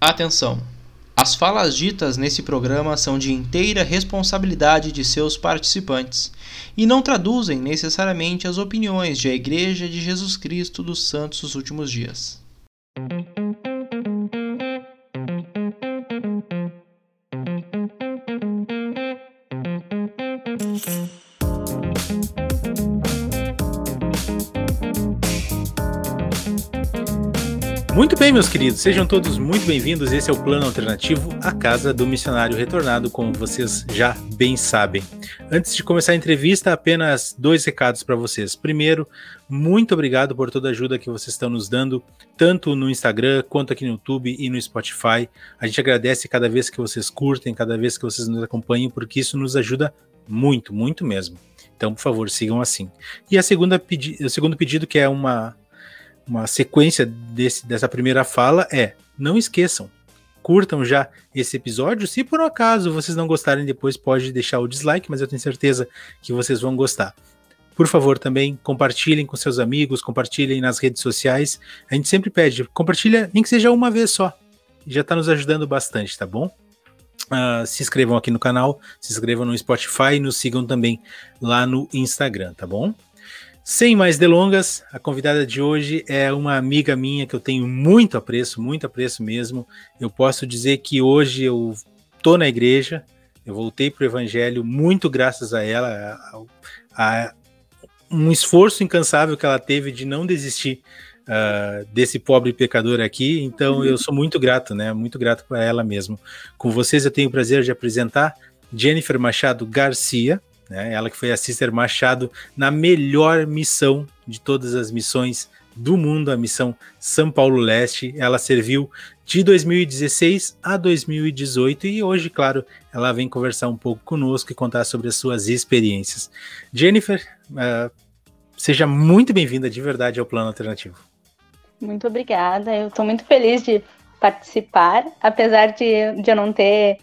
Atenção! As falas ditas nesse programa são de inteira responsabilidade de seus participantes e não traduzem necessariamente as opiniões de a Igreja de Jesus Cristo dos Santos dos Últimos Dias. Muito bem, meus queridos, sejam todos muito bem-vindos. Esse é o Plano Alternativo, a casa do missionário retornado, como vocês já bem sabem. Antes de começar a entrevista, apenas dois recados para vocês. Primeiro, muito obrigado por toda a ajuda que vocês estão nos dando, tanto no Instagram quanto aqui no YouTube e no Spotify. A gente agradece cada vez que vocês curtem, cada vez que vocês nos acompanham, porque isso nos ajuda muito, muito mesmo. Então, por favor, sigam assim. E a segunda o segundo pedido, que é uma uma sequência desse, dessa primeira fala é: não esqueçam, curtam já esse episódio. Se por um acaso vocês não gostarem, depois pode deixar o dislike, mas eu tenho certeza que vocês vão gostar. Por favor, também compartilhem com seus amigos, compartilhem nas redes sociais. A gente sempre pede, compartilha nem que seja uma vez só. Já está nos ajudando bastante, tá bom? Uh, se inscrevam aqui no canal, se inscrevam no Spotify e nos sigam também lá no Instagram, tá bom? Sem mais delongas, a convidada de hoje é uma amiga minha que eu tenho muito apreço, muito apreço mesmo. Eu posso dizer que hoje eu tô na igreja, eu voltei para o evangelho muito graças a ela, a, a, um esforço incansável que ela teve de não desistir uh, desse pobre pecador aqui. Então eu sou muito grato, né? Muito grato para ela mesmo. Com vocês eu tenho o prazer de apresentar Jennifer Machado Garcia né? Ela que foi a Sister Machado na melhor missão de todas as missões do mundo, a missão São Paulo Leste. Ela serviu de 2016 a 2018 e hoje, claro, ela vem conversar um pouco conosco e contar sobre as suas experiências. Jennifer, uh, seja muito bem-vinda de verdade ao Plano Alternativo. Muito obrigada, eu estou muito feliz de participar, apesar de, de eu não ter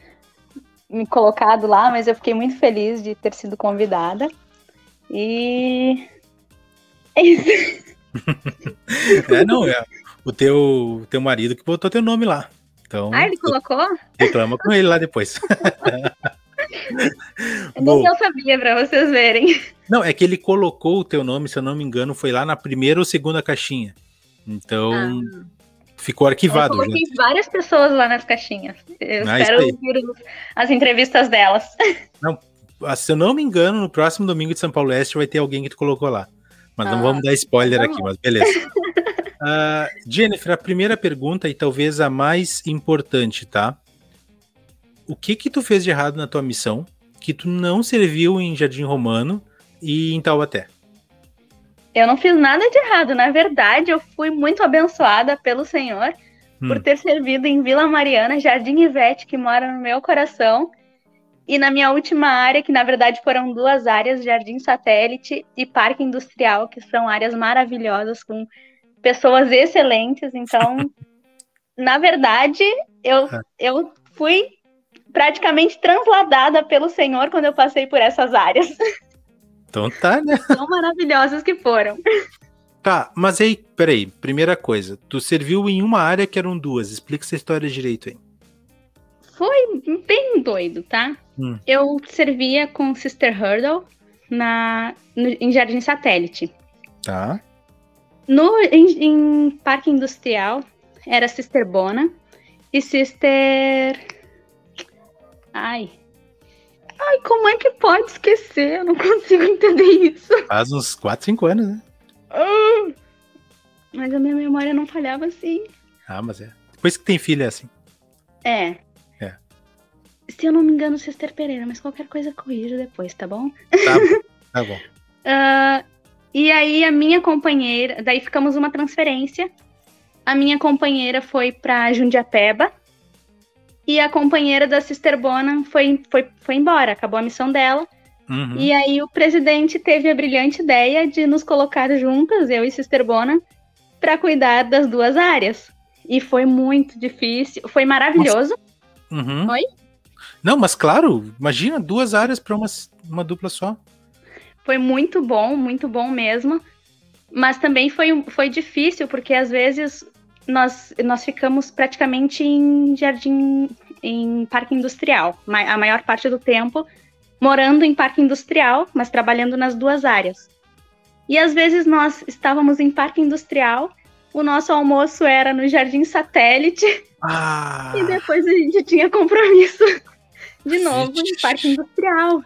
me colocado lá, mas eu fiquei muito feliz de ter sido convidada. E é isso. é, não, é o teu, teu marido que botou teu nome lá. Então, ah, ele colocou? Reclama com ele lá depois. Nem eu sabia, para vocês verem. Não, é que ele colocou o teu nome, se eu não me engano, foi lá na primeira ou segunda caixinha. Então, ah. Ficou arquivado. Eu coloquei já. várias pessoas lá nas caixinhas. Eu ah, espero ouvir as entrevistas delas. Não, ah, se eu não me engano, no próximo domingo de São Paulo Oeste vai ter alguém que tu colocou lá. Mas ah, não vamos dar spoiler tá aqui, mas beleza. uh, Jennifer, a primeira pergunta e talvez a mais importante, tá? O que que tu fez de errado na tua missão que tu não serviu em Jardim Romano e em Taubaté? Eu não fiz nada de errado. Na verdade, eu fui muito abençoada pelo Senhor hum. por ter servido em Vila Mariana, Jardim Ivete, que mora no meu coração. E na minha última área, que na verdade foram duas áreas, Jardim Satélite e Parque Industrial, que são áreas maravilhosas, com pessoas excelentes. Então, na verdade, eu, é. eu fui praticamente transladada pelo Senhor quando eu passei por essas áreas. Então tá, né? Tão maravilhosas que foram. Tá, mas aí, peraí, primeira coisa, tu serviu em uma área que eram duas, explica essa história direito aí. Foi bem doido, tá? Hum. Eu servia com Sister Hurdle na, no, em Jardim Satélite. Tá. No, em, em Parque Industrial era Sister Bona e Sister. Ai, Ai, como é que pode esquecer? Eu não consigo entender isso. Faz uns 4, 5 anos, né? Ah, mas a minha memória não falhava assim. Ah, mas é. Depois que tem filha é assim. É. É. Se eu não me engano, Sister Pereira, mas qualquer coisa corrija depois, tá bom? Tá bom. Tá bom. uh, e aí a minha companheira, daí ficamos uma transferência. A minha companheira foi para Jundiapeba e a companheira da Sister Bona foi, foi, foi embora, acabou a missão dela. Uhum. E aí o presidente teve a brilhante ideia de nos colocar juntas, eu e Sister Bona, para cuidar das duas áreas. E foi muito difícil, foi maravilhoso. Uhum. Oi? Não, mas claro, imagina duas áreas para uma, uma dupla só. Foi muito bom, muito bom mesmo. Mas também foi, foi difícil, porque às vezes nós, nós ficamos praticamente em jardim, em parque industrial, a maior parte do tempo morando em parque industrial, mas trabalhando nas duas áreas. E às vezes nós estávamos em parque industrial, o nosso almoço era no jardim satélite, ah. e depois a gente tinha compromisso de novo em parque industrial.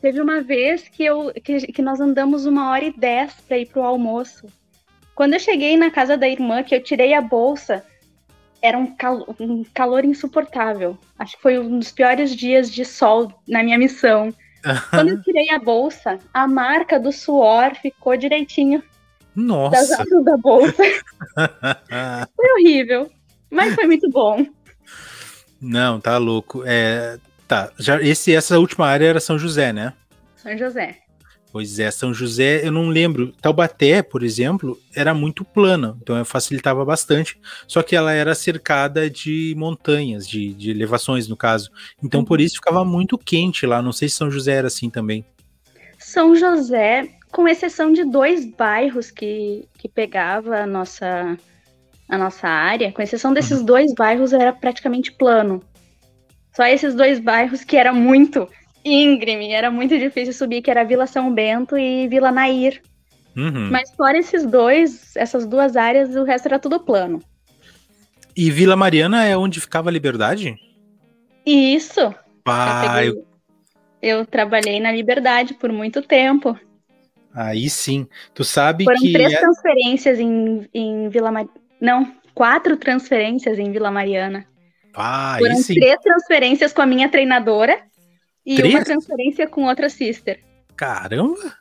Teve uma vez que, eu, que, que nós andamos uma hora e dez para ir para o almoço. Quando eu cheguei na casa da irmã, que eu tirei a bolsa, era um, um calor insuportável. Acho que foi um dos piores dias de sol na minha missão. Quando eu tirei a bolsa, a marca do suor ficou direitinho Nossa. das asas da bolsa. foi horrível, mas foi muito bom. Não, tá louco. É, tá, já esse essa última área era São José, né? São José. Pois é, São José, eu não lembro. Taubaté, por exemplo, era muito plana, então facilitava bastante. Só que ela era cercada de montanhas, de, de elevações, no caso. Então uhum. por isso ficava muito quente lá. Não sei se São José era assim também. São José, com exceção de dois bairros que, que pegava a nossa, a nossa área, com exceção desses uhum. dois bairros, era praticamente plano. Só esses dois bairros que era muito íngreme, era muito difícil subir, que era Vila São Bento e Vila Nair. Uhum. Mas fora esses dois, essas duas áreas, o resto era tudo plano. E Vila Mariana é onde ficava a Liberdade? Isso. Pai. Eu, eu trabalhei na Liberdade por muito tempo. Aí sim. Tu sabe Foram que. três é... transferências em, em Vila Mariana. Não, quatro transferências em Vila Mariana. Ah, Foram três transferências com a minha treinadora e uma transferência com outra sister. Caramba!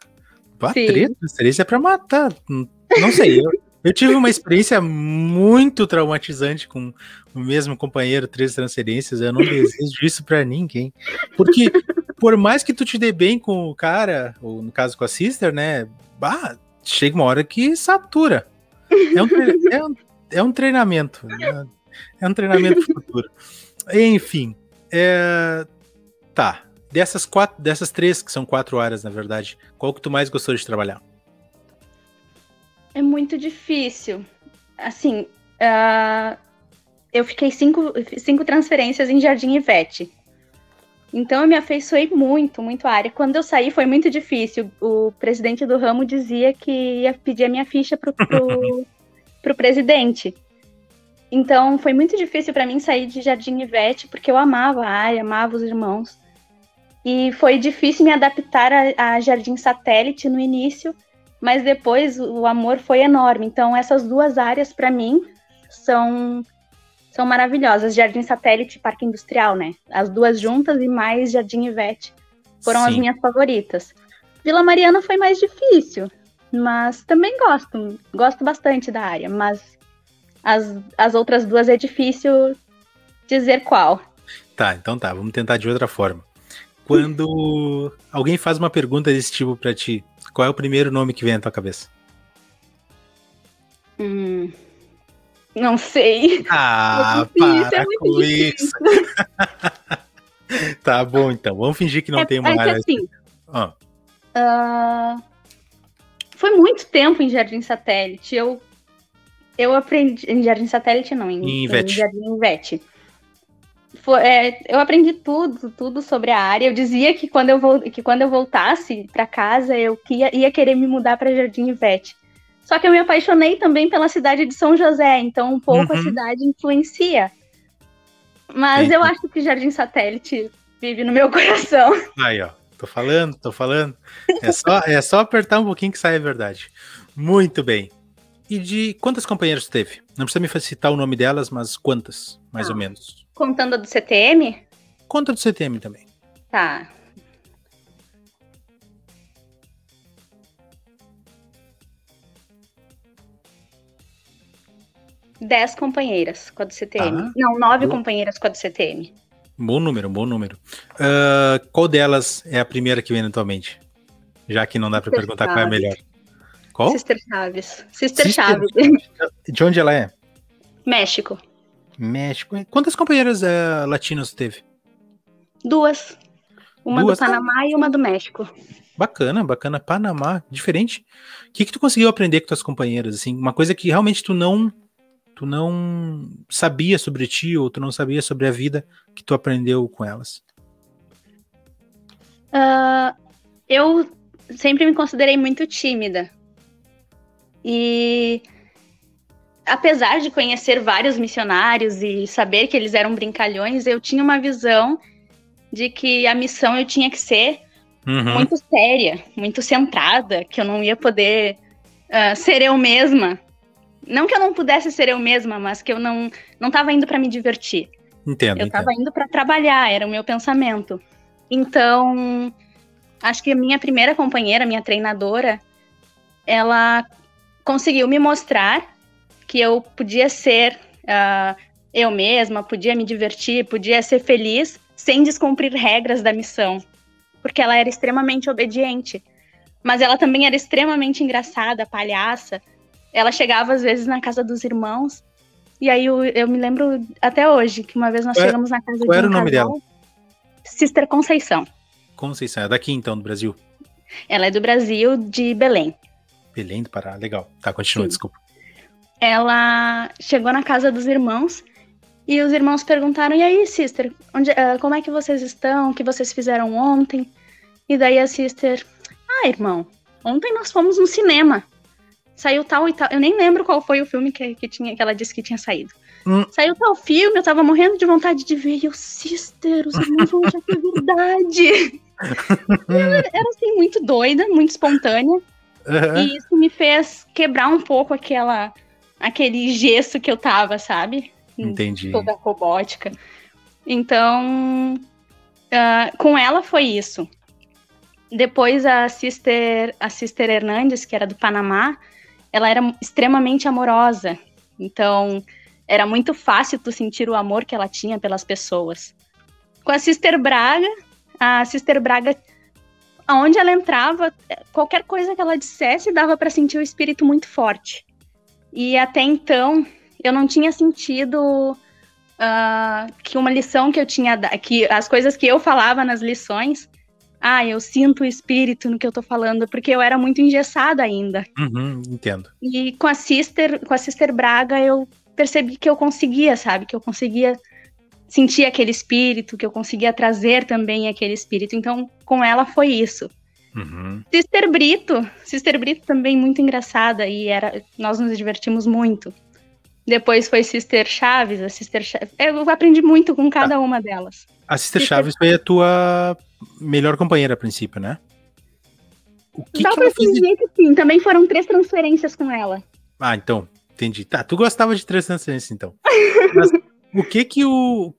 Pá, três transferência pra matar. Não sei, eu, eu tive uma experiência muito traumatizante com o mesmo companheiro, três transferências. Eu não desejo isso pra ninguém. Porque, por mais que tu te dê bem com o cara, ou no caso com a sister, né? Bah, chega uma hora que satura. É um, é um, é um treinamento. né? É um treinamento futuro. Enfim, é, tá. Dessas quatro, dessas três, que são quatro áreas, na verdade, qual que tu mais gostou de trabalhar? É muito difícil. Assim, ah, eu fiquei cinco, cinco transferências em Jardim Ivete. Então eu me afeiçoei muito, muito à área. Quando eu saí foi muito difícil. O presidente do ramo dizia que ia pedir a minha ficha pro, pro, pro presidente. Então foi muito difícil para mim sair de Jardim Ivete, porque eu amava a área, amava os irmãos. E foi difícil me adaptar a, a Jardim Satélite no início, mas depois o amor foi enorme. Então essas duas áreas para mim são são maravilhosas, Jardim Satélite e Parque Industrial, né? As duas juntas e mais Jardim Ivete foram as Sim. minhas favoritas. Vila Mariana foi mais difícil, mas também gosto, gosto bastante da área, mas as, as outras duas é difícil dizer qual. Tá, então tá, vamos tentar de outra forma. Quando alguém faz uma pergunta desse tipo pra ti, qual é o primeiro nome que vem à tua cabeça? Hum, não sei. Ah, É para é com difícil. isso. Tá bom, então. Vamos fingir que não é, tem uma é que área. assim, Ah, ah, foi muito tempo em Jardim Satélite. Eu, eu aprendi. Em Jardim Satélite, não, em, Em em Jardim Ivete. Foi- é, eu aprendi tudo, tudo sobre a área. Eu dizia que quando eu, que quando eu voltasse para casa, eu ia, ia querer me mudar para Jardim Ivete. Só que eu me apaixonei também pela cidade de São José, então um pouco a Uhum. cidade influencia. Mas eu Entendi. acho que Jardim Satélite vive no meu coração. aí, ó. Tô falando, tô falando. É só, é só apertar um pouquinho que sai a verdade. Muito bem. E de quantas companheiras teve? Não precisa me citar o nome delas, mas quantas, mais Ah. ou menos? Contando a do CTM, Conta do CTM também. tá. Dez companheiras com a do CTM. Tá. Não, nove Boa. companheiras com a do CTM. Bom número, bom número. Ah, qual delas é a primeira que vem na tua mente? Já que não dá Sister perguntar qual é a melhor. Qual? Sister Chaves. Sister, Sister Chaves. De onde ela é? México. México. Quantas companheiras eh, latinas teve? Duas. Uma Duas? do Panamá e uma do México. Bacana, bacana. Panamá, diferente. O que, que tu conseguiu aprender com tuas companheiras? Assim, uma coisa que realmente tu não tu não sabia sobre ti ou tu não sabia sobre a vida que tu aprendeu com elas? Uh, eu sempre me considerei muito tímida. E apesar de conhecer vários missionários e saber que eles eram brincalhões, eu tinha uma visão de que a missão eu tinha que ser uhum. muito séria, muito centrada, que eu não ia poder uh, ser eu mesma. Não que eu não pudesse ser eu mesma, mas que eu não não estava indo para me divertir. Entendo. Eu estava indo para trabalhar, era o meu pensamento. Então, acho que a minha primeira companheira, minha treinadora, ela conseguiu me mostrar que eu podia ser uh, eu mesma, podia me divertir, podia ser feliz sem descumprir regras da missão. Porque ela era extremamente obediente. Mas ela também era extremamente engraçada, palhaça. Ela chegava às vezes na casa dos irmãos. E aí eu, eu me lembro até hoje que uma vez nós qual é- chegamos na casa qual de um era o nome dela? Sister Conceição. Conceição, é daqui então, do Brasil? Ela é do Brasil, de Belém. Belém do Pará, legal. Tá, continua, Sim. desculpa. Ela chegou na casa dos irmãos e os irmãos perguntaram: E aí, sister, onde, uh, como é que vocês estão? O que vocês fizeram ontem? E daí a sister: Ah, irmão, ontem nós fomos no cinema. Saiu tal e tal. Eu nem lembro qual foi o filme que, que, tinha, que ela disse que tinha saído. Hum. Saiu tal filme, eu tava morrendo de vontade de ver. E eu, sister, os irmãos vão achar que é verdade. ela era assim, muito doida, muito espontânea. Uhum. E isso me fez quebrar um pouco aquela aquele gesso que eu tava, sabe? Entendi. Toda robótica. Então, uh, com ela foi isso. Depois a Sister, a Sister Hernandes, que era do Panamá, ela era extremamente amorosa. Então, era muito fácil tu sentir o amor que ela tinha pelas pessoas. Com a Sister Braga, a Sister Braga aonde ela entrava, qualquer coisa que ela dissesse dava para sentir o espírito muito forte. E até então, eu não tinha sentido uh, que uma lição que eu tinha, que as coisas que eu falava nas lições, ah, eu sinto o espírito no que eu tô falando, porque eu era muito engessada ainda. Uhum, entendo. E com a Sister, com a Sister Braga, eu percebi que eu conseguia, sabe? Que eu conseguia sentir aquele espírito, que eu conseguia trazer também aquele espírito. Então, com ela foi isso. Uhum. Sister Brito, Sister Brito também muito engraçada e era, nós nos divertimos muito. Depois foi Sister Chaves, a Sister Chaves. Eu aprendi muito com cada uma delas. A Sister, Sister Chaves foi a tua melhor companheira a princípio, né? O que Dá que pra dizer que sim, também foram três transferências com ela. Ah, então, entendi. Tá, tu gostava de três transferências então. Mas o que que o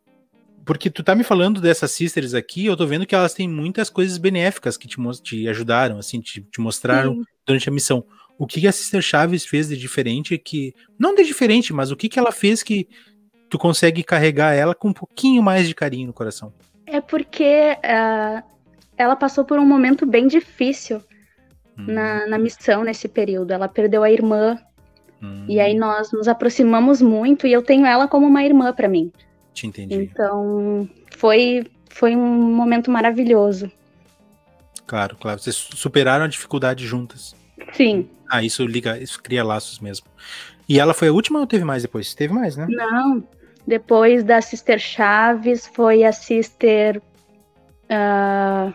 porque tu tá me falando dessas sisters aqui, eu tô vendo que elas têm muitas coisas benéficas que te, te ajudaram, assim, te, te mostraram Sim. durante a missão. O que, que a Sister Chaves fez de diferente que. Não de diferente, mas o que, que ela fez que tu consegue carregar ela com um pouquinho mais de carinho no coração? É porque uh, ela passou por um momento bem difícil hum. na, na missão nesse período. Ela perdeu a irmã. Hum. E aí nós nos aproximamos muito e eu tenho ela como uma irmã para mim. Te entendi. Então, foi, foi um momento maravilhoso. Claro, claro. Vocês superaram a dificuldade juntas. Sim. Ah, isso liga, isso cria laços mesmo. E ela foi a última ou teve mais depois? Teve mais, né? Não. Depois da Sister Chaves foi a Sister. Uh...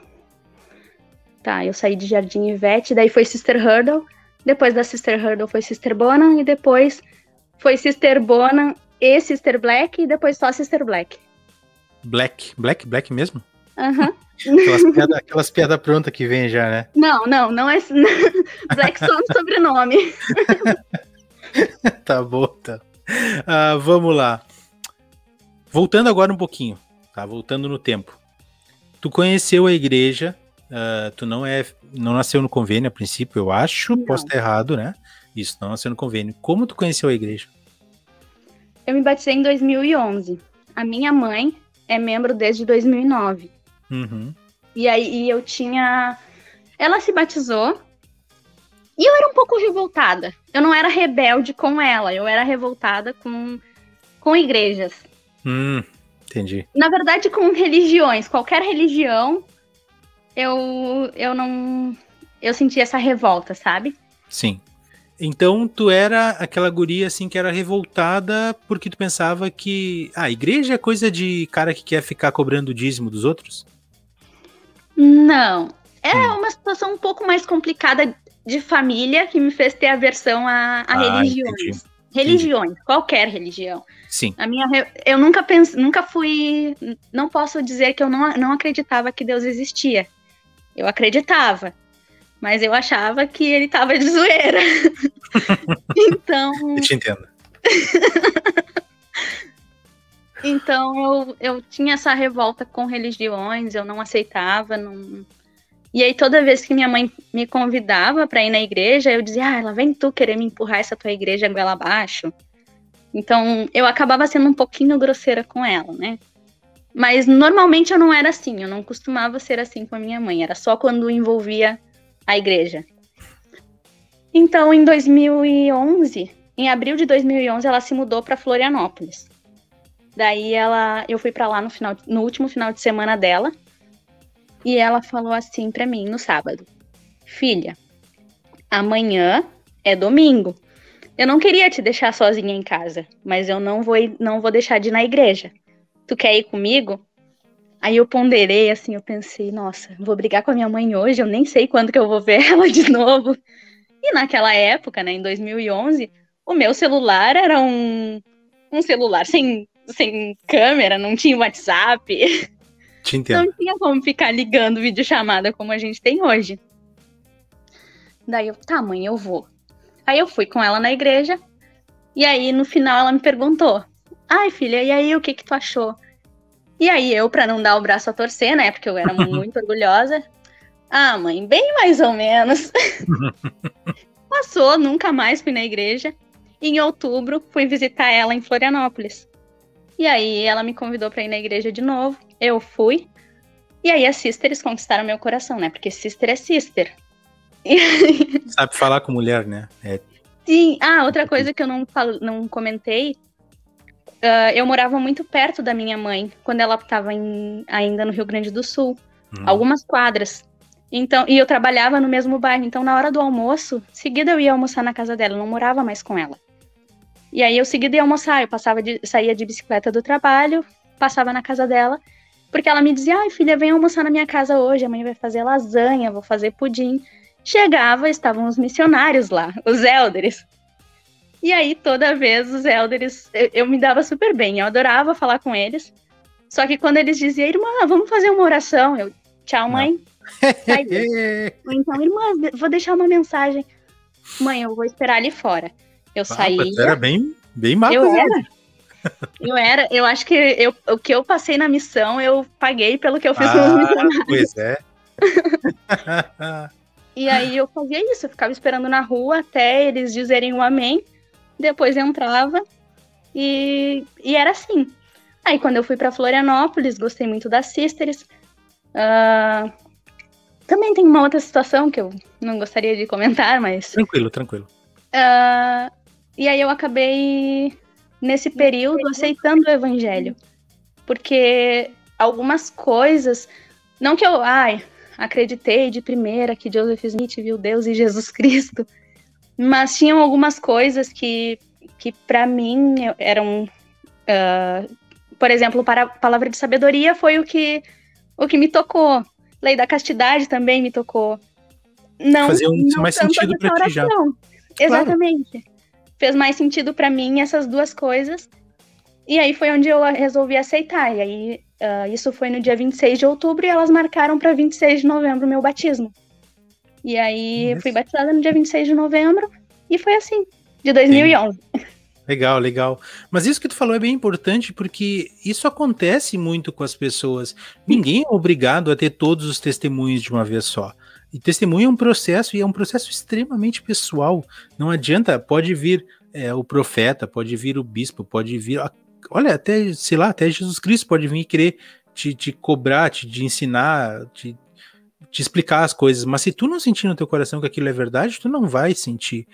Tá, eu saí de Jardim Ivete, daí foi Sister Hurdle. Depois da Sister Hurdle foi Sister Bonan e depois foi Sister Bonan e Sister Black e depois só Sister Black. Black? Black? Black mesmo? Aham. Uhum. aquelas piadas piada prontas que vem já, né? Não, não, não é. Black só um sobrenome. tá bom, tá. Uh, vamos lá. Voltando agora um pouquinho, tá? Voltando no tempo. Tu conheceu a igreja, uh, tu não é, não nasceu no convênio a princípio, eu acho, não. posso estar errado, né? Isso, não nasceu no convênio. Como tu conheceu a igreja? Eu me batizei em 2011. A minha mãe é membro desde 2009. Uhum. E aí eu tinha. Ela se batizou. E eu era um pouco revoltada. Eu não era rebelde com ela, eu era revoltada com, com igrejas. Hum, entendi. Na verdade, com religiões. Qualquer religião, eu, eu não. Eu senti essa revolta, sabe? Sim. Então tu era aquela guria assim que era revoltada porque tu pensava que ah, a igreja é coisa de cara que quer ficar cobrando o dízimo dos outros? Não. É hum. uma situação um pouco mais complicada de família que me fez ter aversão a, a ah, religiões. Entendi. Religiões, entendi. qualquer religião. Sim. A minha, eu nunca pensei, nunca fui. Não posso dizer que eu não, não acreditava que Deus existia. Eu acreditava mas eu achava que ele tava de zoeira. então. Eu te entendo. então eu, eu tinha essa revolta com religiões, eu não aceitava, não. E aí toda vez que minha mãe me convidava para ir na igreja, eu dizia: "Ah, ela vem tu querer me empurrar essa tua igreja goela abaixo". Então, eu acabava sendo um pouquinho grosseira com ela, né? Mas normalmente eu não era assim, eu não costumava ser assim com a minha mãe, era só quando envolvia a igreja. Então, em 2011, em abril de 2011, ela se mudou para Florianópolis. Daí ela, eu fui para lá no final, no último final de semana dela, e ela falou assim para mim no sábado: "Filha, amanhã é domingo. Eu não queria te deixar sozinha em casa, mas eu não vou não vou deixar de ir na igreja. Tu quer ir comigo?" Aí eu ponderei, assim, eu pensei, nossa, vou brigar com a minha mãe hoje, eu nem sei quando que eu vou ver ela de novo. E naquela época, né, em 2011, o meu celular era um, um celular sem, sem câmera, não tinha WhatsApp. Te entendo. Não tinha como ficar ligando videochamada como a gente tem hoje. Daí eu, tá, mãe, eu vou. Aí eu fui com ela na igreja, e aí no final ela me perguntou: Ai, filha, e aí o que que tu achou? E aí eu, para não dar o braço a torcer, né, porque eu era muito orgulhosa, ah, mãe, bem mais ou menos. Passou, nunca mais fui na igreja. E em outubro fui visitar ela em Florianópolis. E aí ela me convidou para ir na igreja de novo. Eu fui. E aí as sisters conquistaram meu coração, né? Porque sister é sister. Sabe falar com mulher, né? É... Sim. Ah, outra coisa que eu não, não comentei Uh, eu morava muito perto da minha mãe quando ela estava ainda no Rio Grande do Sul, hum. algumas quadras. Então, e eu trabalhava no mesmo bairro, então na hora do almoço, seguida eu ia almoçar na casa dela, eu não morava mais com ela. E aí eu seguida ia almoçar, eu passava de, saía de bicicleta do trabalho, passava na casa dela, porque ela me dizia: "Ai, filha, vem almoçar na minha casa hoje, a mãe vai fazer lasanha, vou fazer pudim". Chegava, estavam os missionários lá, os elders. E aí, toda vez, os elders, eu, eu, me dava super bem, eu adorava falar com eles. Só que quando eles diziam, irmã, vamos fazer uma oração, eu, tchau, mãe. Aí, então, irmã, vou deixar uma mensagem. Mãe, eu vou esperar ali fora. Eu ah, saí. Era bem, bem mal. Eu era. Eu era, eu acho que eu, o que eu passei na missão, eu paguei pelo que eu fiz ah, missionários. Pois é. e aí eu fazia isso, eu ficava esperando na rua até eles dizerem o amém depois entrava e, e era assim. Aí quando eu fui para Florianópolis, gostei muito das Sisters. Uh, também tem uma outra situação que eu não gostaria de comentar, mas. Tranquilo, tranquilo. Uh, e aí eu acabei, nesse período, aceitando o evangelho. Porque algumas coisas. Não que eu, ai, acreditei de primeira que Joseph Smith viu Deus e Jesus Cristo. Mas tinham algumas coisas que, que para mim eram. Uh, por exemplo, para a palavra de sabedoria foi o que, o que me tocou. Lei da castidade também me tocou. Não, Fazia um, não mais sentido para ti já. Exatamente. Claro. Fez mais sentido para mim essas duas coisas. E aí foi onde eu resolvi aceitar. E aí, uh, isso foi no dia 26 de outubro e elas marcaram para 26 de novembro o meu batismo. E aí Isso. fui batizada no dia 26 de novembro e foi assim, de 2011. Sim. Legal, legal. Mas isso que tu falou é bem importante porque isso acontece muito com as pessoas. Ninguém é obrigado a ter todos os testemunhos de uma vez só. E testemunho é um processo e é um processo extremamente pessoal. Não adianta, pode vir é, o profeta, pode vir o bispo, pode vir. Olha, até, sei lá, até Jesus Cristo pode vir querer te, te cobrar, te, te ensinar, te, te explicar as coisas, mas se tu não sentir no teu coração que aquilo é verdade, tu não vai sentir.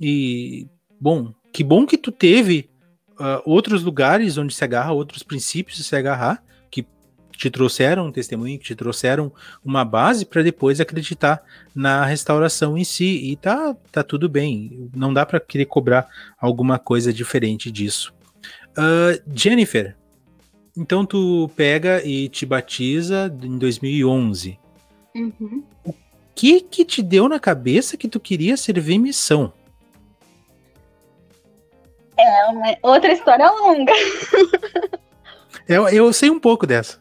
E, bom, que bom que tu teve uh, outros lugares onde se agarra, outros princípios se agarrar, que te trouxeram um testemunho, que te trouxeram uma base para depois acreditar na restauração em si. E tá, tá tudo bem. Não dá para querer cobrar alguma coisa diferente disso. Uh, Jennifer, então tu pega e te batiza em 2011. Uhum. O que que te deu na cabeça que tu queria servir missão? É uma outra história longa. eu, eu sei um pouco dessa.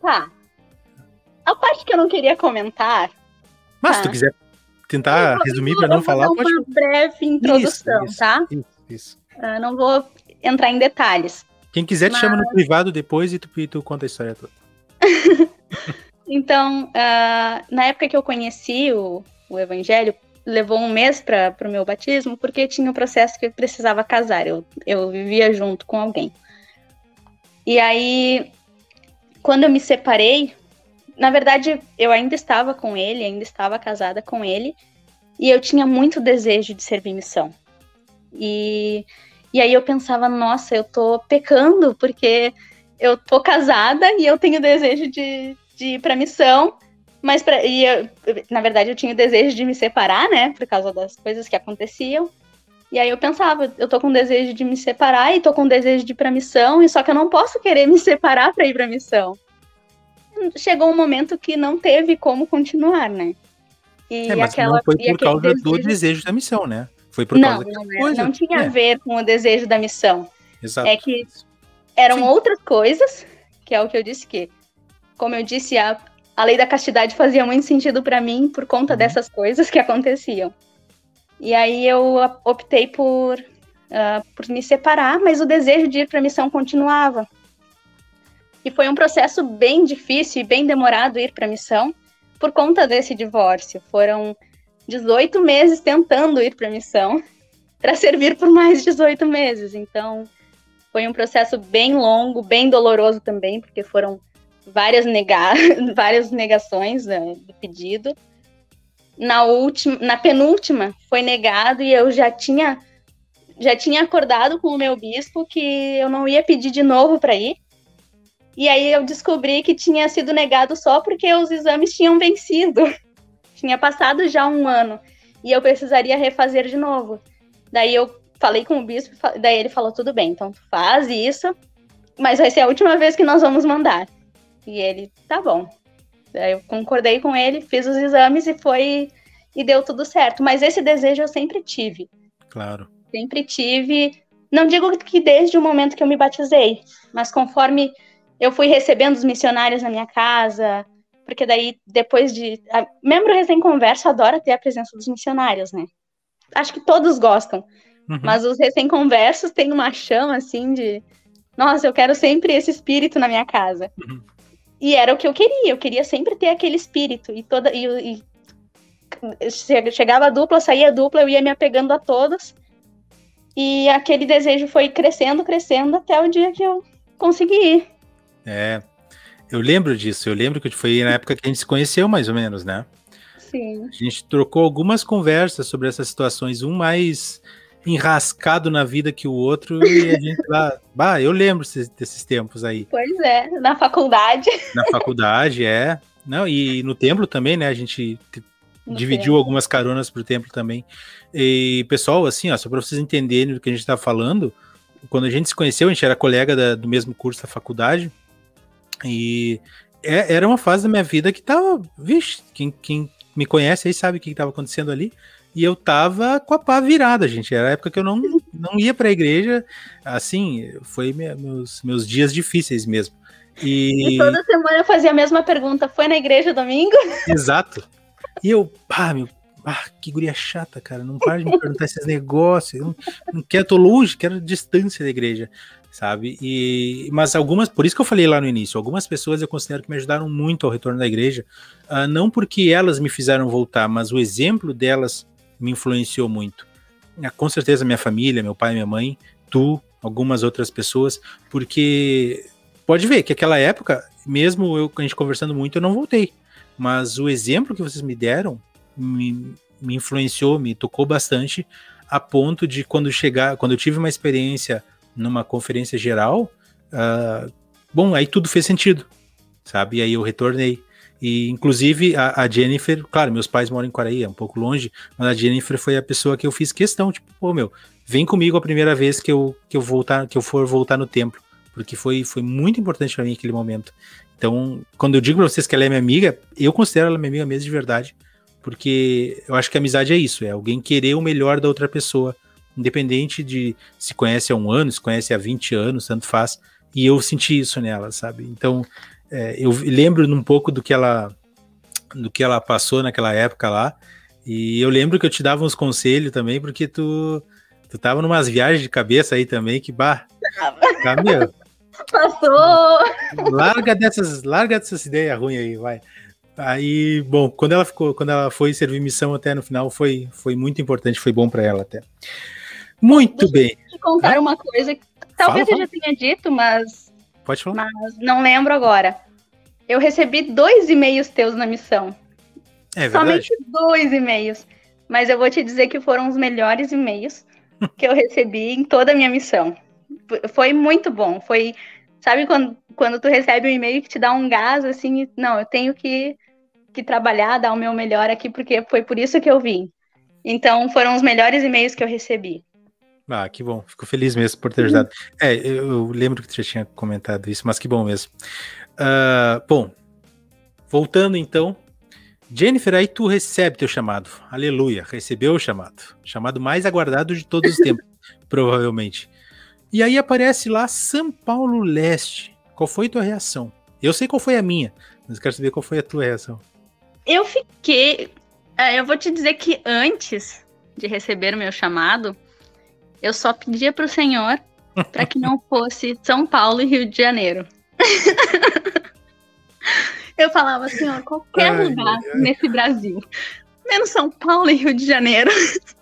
Tá. A parte que eu não queria comentar. Mas tá. se tu quiser tentar resumir para não falar, pode. Uma breve introdução, isso, tá? Isso, isso. Uh, não vou entrar em detalhes. Quem quiser te chama no privado depois e tu, e tu conta a história toda. então, uh, na época que eu conheci o, o Evangelho, levou um mês para o meu batismo, porque tinha um processo que eu precisava casar. Eu, eu vivia junto com alguém. E aí, quando eu me separei, na verdade, eu ainda estava com ele, ainda estava casada com ele, e eu tinha muito desejo de servir missão. E e aí eu pensava, nossa, eu tô pecando, porque eu tô casada e eu tenho desejo de, de ir pra missão, mas pra, e eu, na verdade eu tinha o desejo de me separar, né, por causa das coisas que aconteciam. E aí eu pensava, eu tô com desejo de me separar e tô com desejo de ir pra missão, e só que eu não posso querer me separar para ir pra missão. Chegou um momento que não teve como continuar, né? E é, mas aquela, não foi por causa desejo... do desejo da missão, né? Foi por não, causa não, é, coisa. não tinha é. a ver com o desejo da missão. Exato. É que eram Sim. outras coisas, que é o que eu disse que, como eu disse, a, a lei da castidade fazia muito sentido para mim por conta uhum. dessas coisas que aconteciam. E aí eu optei por, uh, por me separar, mas o desejo de ir para a missão continuava. E foi um processo bem difícil e bem demorado ir para a missão por conta desse divórcio. Foram 18 meses tentando ir para a missão, para servir por mais 18 meses. Então, foi um processo bem longo, bem doloroso também, porque foram várias, nega várias negações né, do pedido. Na última, na penúltima, foi negado e eu já tinha já tinha acordado com o meu bispo que eu não ia pedir de novo para ir. E aí eu descobri que tinha sido negado só porque os exames tinham vencido tinha passado já um ano e eu precisaria refazer de novo. Daí eu falei com o bispo, daí ele falou: tudo bem, então tu faz isso, mas vai ser a última vez que nós vamos mandar. E ele, tá bom. Daí eu concordei com ele, fiz os exames e foi. E deu tudo certo. Mas esse desejo eu sempre tive. Claro. Sempre tive. Não digo que desde o momento que eu me batizei, mas conforme eu fui recebendo os missionários na minha casa, porque daí, depois de. A, membro recém-converso adora ter a presença dos missionários, né? Acho que todos gostam. Uhum. Mas os recém-conversos têm uma chama, assim, de. Nossa, eu quero sempre esse espírito na minha casa. Uhum. E era o que eu queria. Eu queria sempre ter aquele espírito. E toda. E, e chegava a dupla, saía a dupla, eu ia me apegando a todos. E aquele desejo foi crescendo, crescendo, até o dia que eu consegui ir. É, eu lembro disso, eu lembro que foi na época que a gente se conheceu, mais ou menos, né? Sim. A gente trocou algumas conversas sobre essas situações, um mais enrascado na vida que o outro, e a gente lá. bah, eu lembro desses tempos aí. Pois é, na faculdade. Na faculdade, é. Não, e no templo também, né? A gente no dividiu templo. algumas caronas pro templo também. E, pessoal, assim, ó, só para vocês entenderem do que a gente tá falando, quando a gente se conheceu, a gente era colega da, do mesmo curso da faculdade. E é, era uma fase da minha vida que tava. Vixe, quem, quem me conhece aí sabe o que estava acontecendo ali. E eu tava com a pá virada, gente. Era a época que eu não, não ia pra igreja. Assim, foi meus, meus dias difíceis mesmo. E... e toda semana eu fazia a mesma pergunta: foi na igreja domingo? Exato. E eu, pá, meu, ah, que guria chata, cara. Não para de me perguntar esses negócios. Eu não, não quero, tô longe, quero distância da igreja sabe? E mas algumas, por isso que eu falei lá no início, algumas pessoas eu considero que me ajudaram muito ao retorno da igreja, uh, não porque elas me fizeram voltar, mas o exemplo delas me influenciou muito. Uh, com certeza minha família, meu pai, minha mãe, tu, algumas outras pessoas, porque pode ver que aquela época, mesmo eu a gente conversando muito, eu não voltei, mas o exemplo que vocês me deram me, me influenciou, me tocou bastante a ponto de quando chegar, quando eu tive uma experiência numa conferência geral, uh, bom, aí tudo fez sentido. sabe? E aí eu retornei. E, inclusive, a, a, Jennifer, claro, meus pais moram em Quaraí, é um pouco longe, mas a Jennifer foi a pessoa que eu fiz questão, tipo, pô, meu, vem comigo a primeira vez que eu, que eu voltar, que eu for voltar no templo, porque foi, foi muito importante para mim aquele momento. Então, quando eu digo pra vocês que ela é minha amiga, eu considero ela minha amiga mesmo de verdade, porque eu acho que a amizade é isso, é alguém querer o melhor da outra pessoa, independente de se conhece há um ano, se conhece há 20 anos, tanto faz, e eu senti isso nela, sabe? Então, é, eu lembro um pouco do que ela do que ela passou naquela época lá. E eu lembro que eu te dava uns conselhos também, porque tu, tu tava numas viagens de cabeça aí também, que bah. Tá, meu, Passou! Larga dessas, larga dessas ideias ruins aí, vai. Aí, bom, quando ela ficou, quando ela foi servir missão até no final, foi, foi muito importante, foi bom para ela até. Muito Deixa bem. Eu contar uma coisa que talvez fala, eu já tenha dito, mas Pode falar. Mas não lembro agora. Eu recebi dois e-mails teus na missão. É verdade. Somente dois e-mails. Mas eu vou te dizer que foram os melhores e-mails que eu recebi em toda a minha missão. Foi muito bom. Foi, sabe, quando, quando tu recebe um e-mail que te dá um gás, assim, não, eu tenho que, que trabalhar, dar o meu melhor aqui, porque foi por isso que eu vim. Então, foram os melhores e-mails que eu recebi. Ah, que bom. Fico feliz mesmo por ter ajudado. É, eu, eu lembro que tu já tinha comentado isso, mas que bom mesmo. Uh, bom, voltando então. Jennifer, aí tu recebe teu chamado. Aleluia, recebeu o chamado. Chamado mais aguardado de todos os tempos, provavelmente. E aí aparece lá São Paulo Leste. Qual foi a tua reação? Eu sei qual foi a minha, mas quero saber qual foi a tua reação. Eu fiquei. É, eu vou te dizer que antes de receber o meu chamado, eu só pedia para o Senhor para que não fosse São Paulo e Rio de Janeiro. eu falava, Senhor, qualquer ai, lugar ai. nesse Brasil, menos São Paulo e Rio de Janeiro.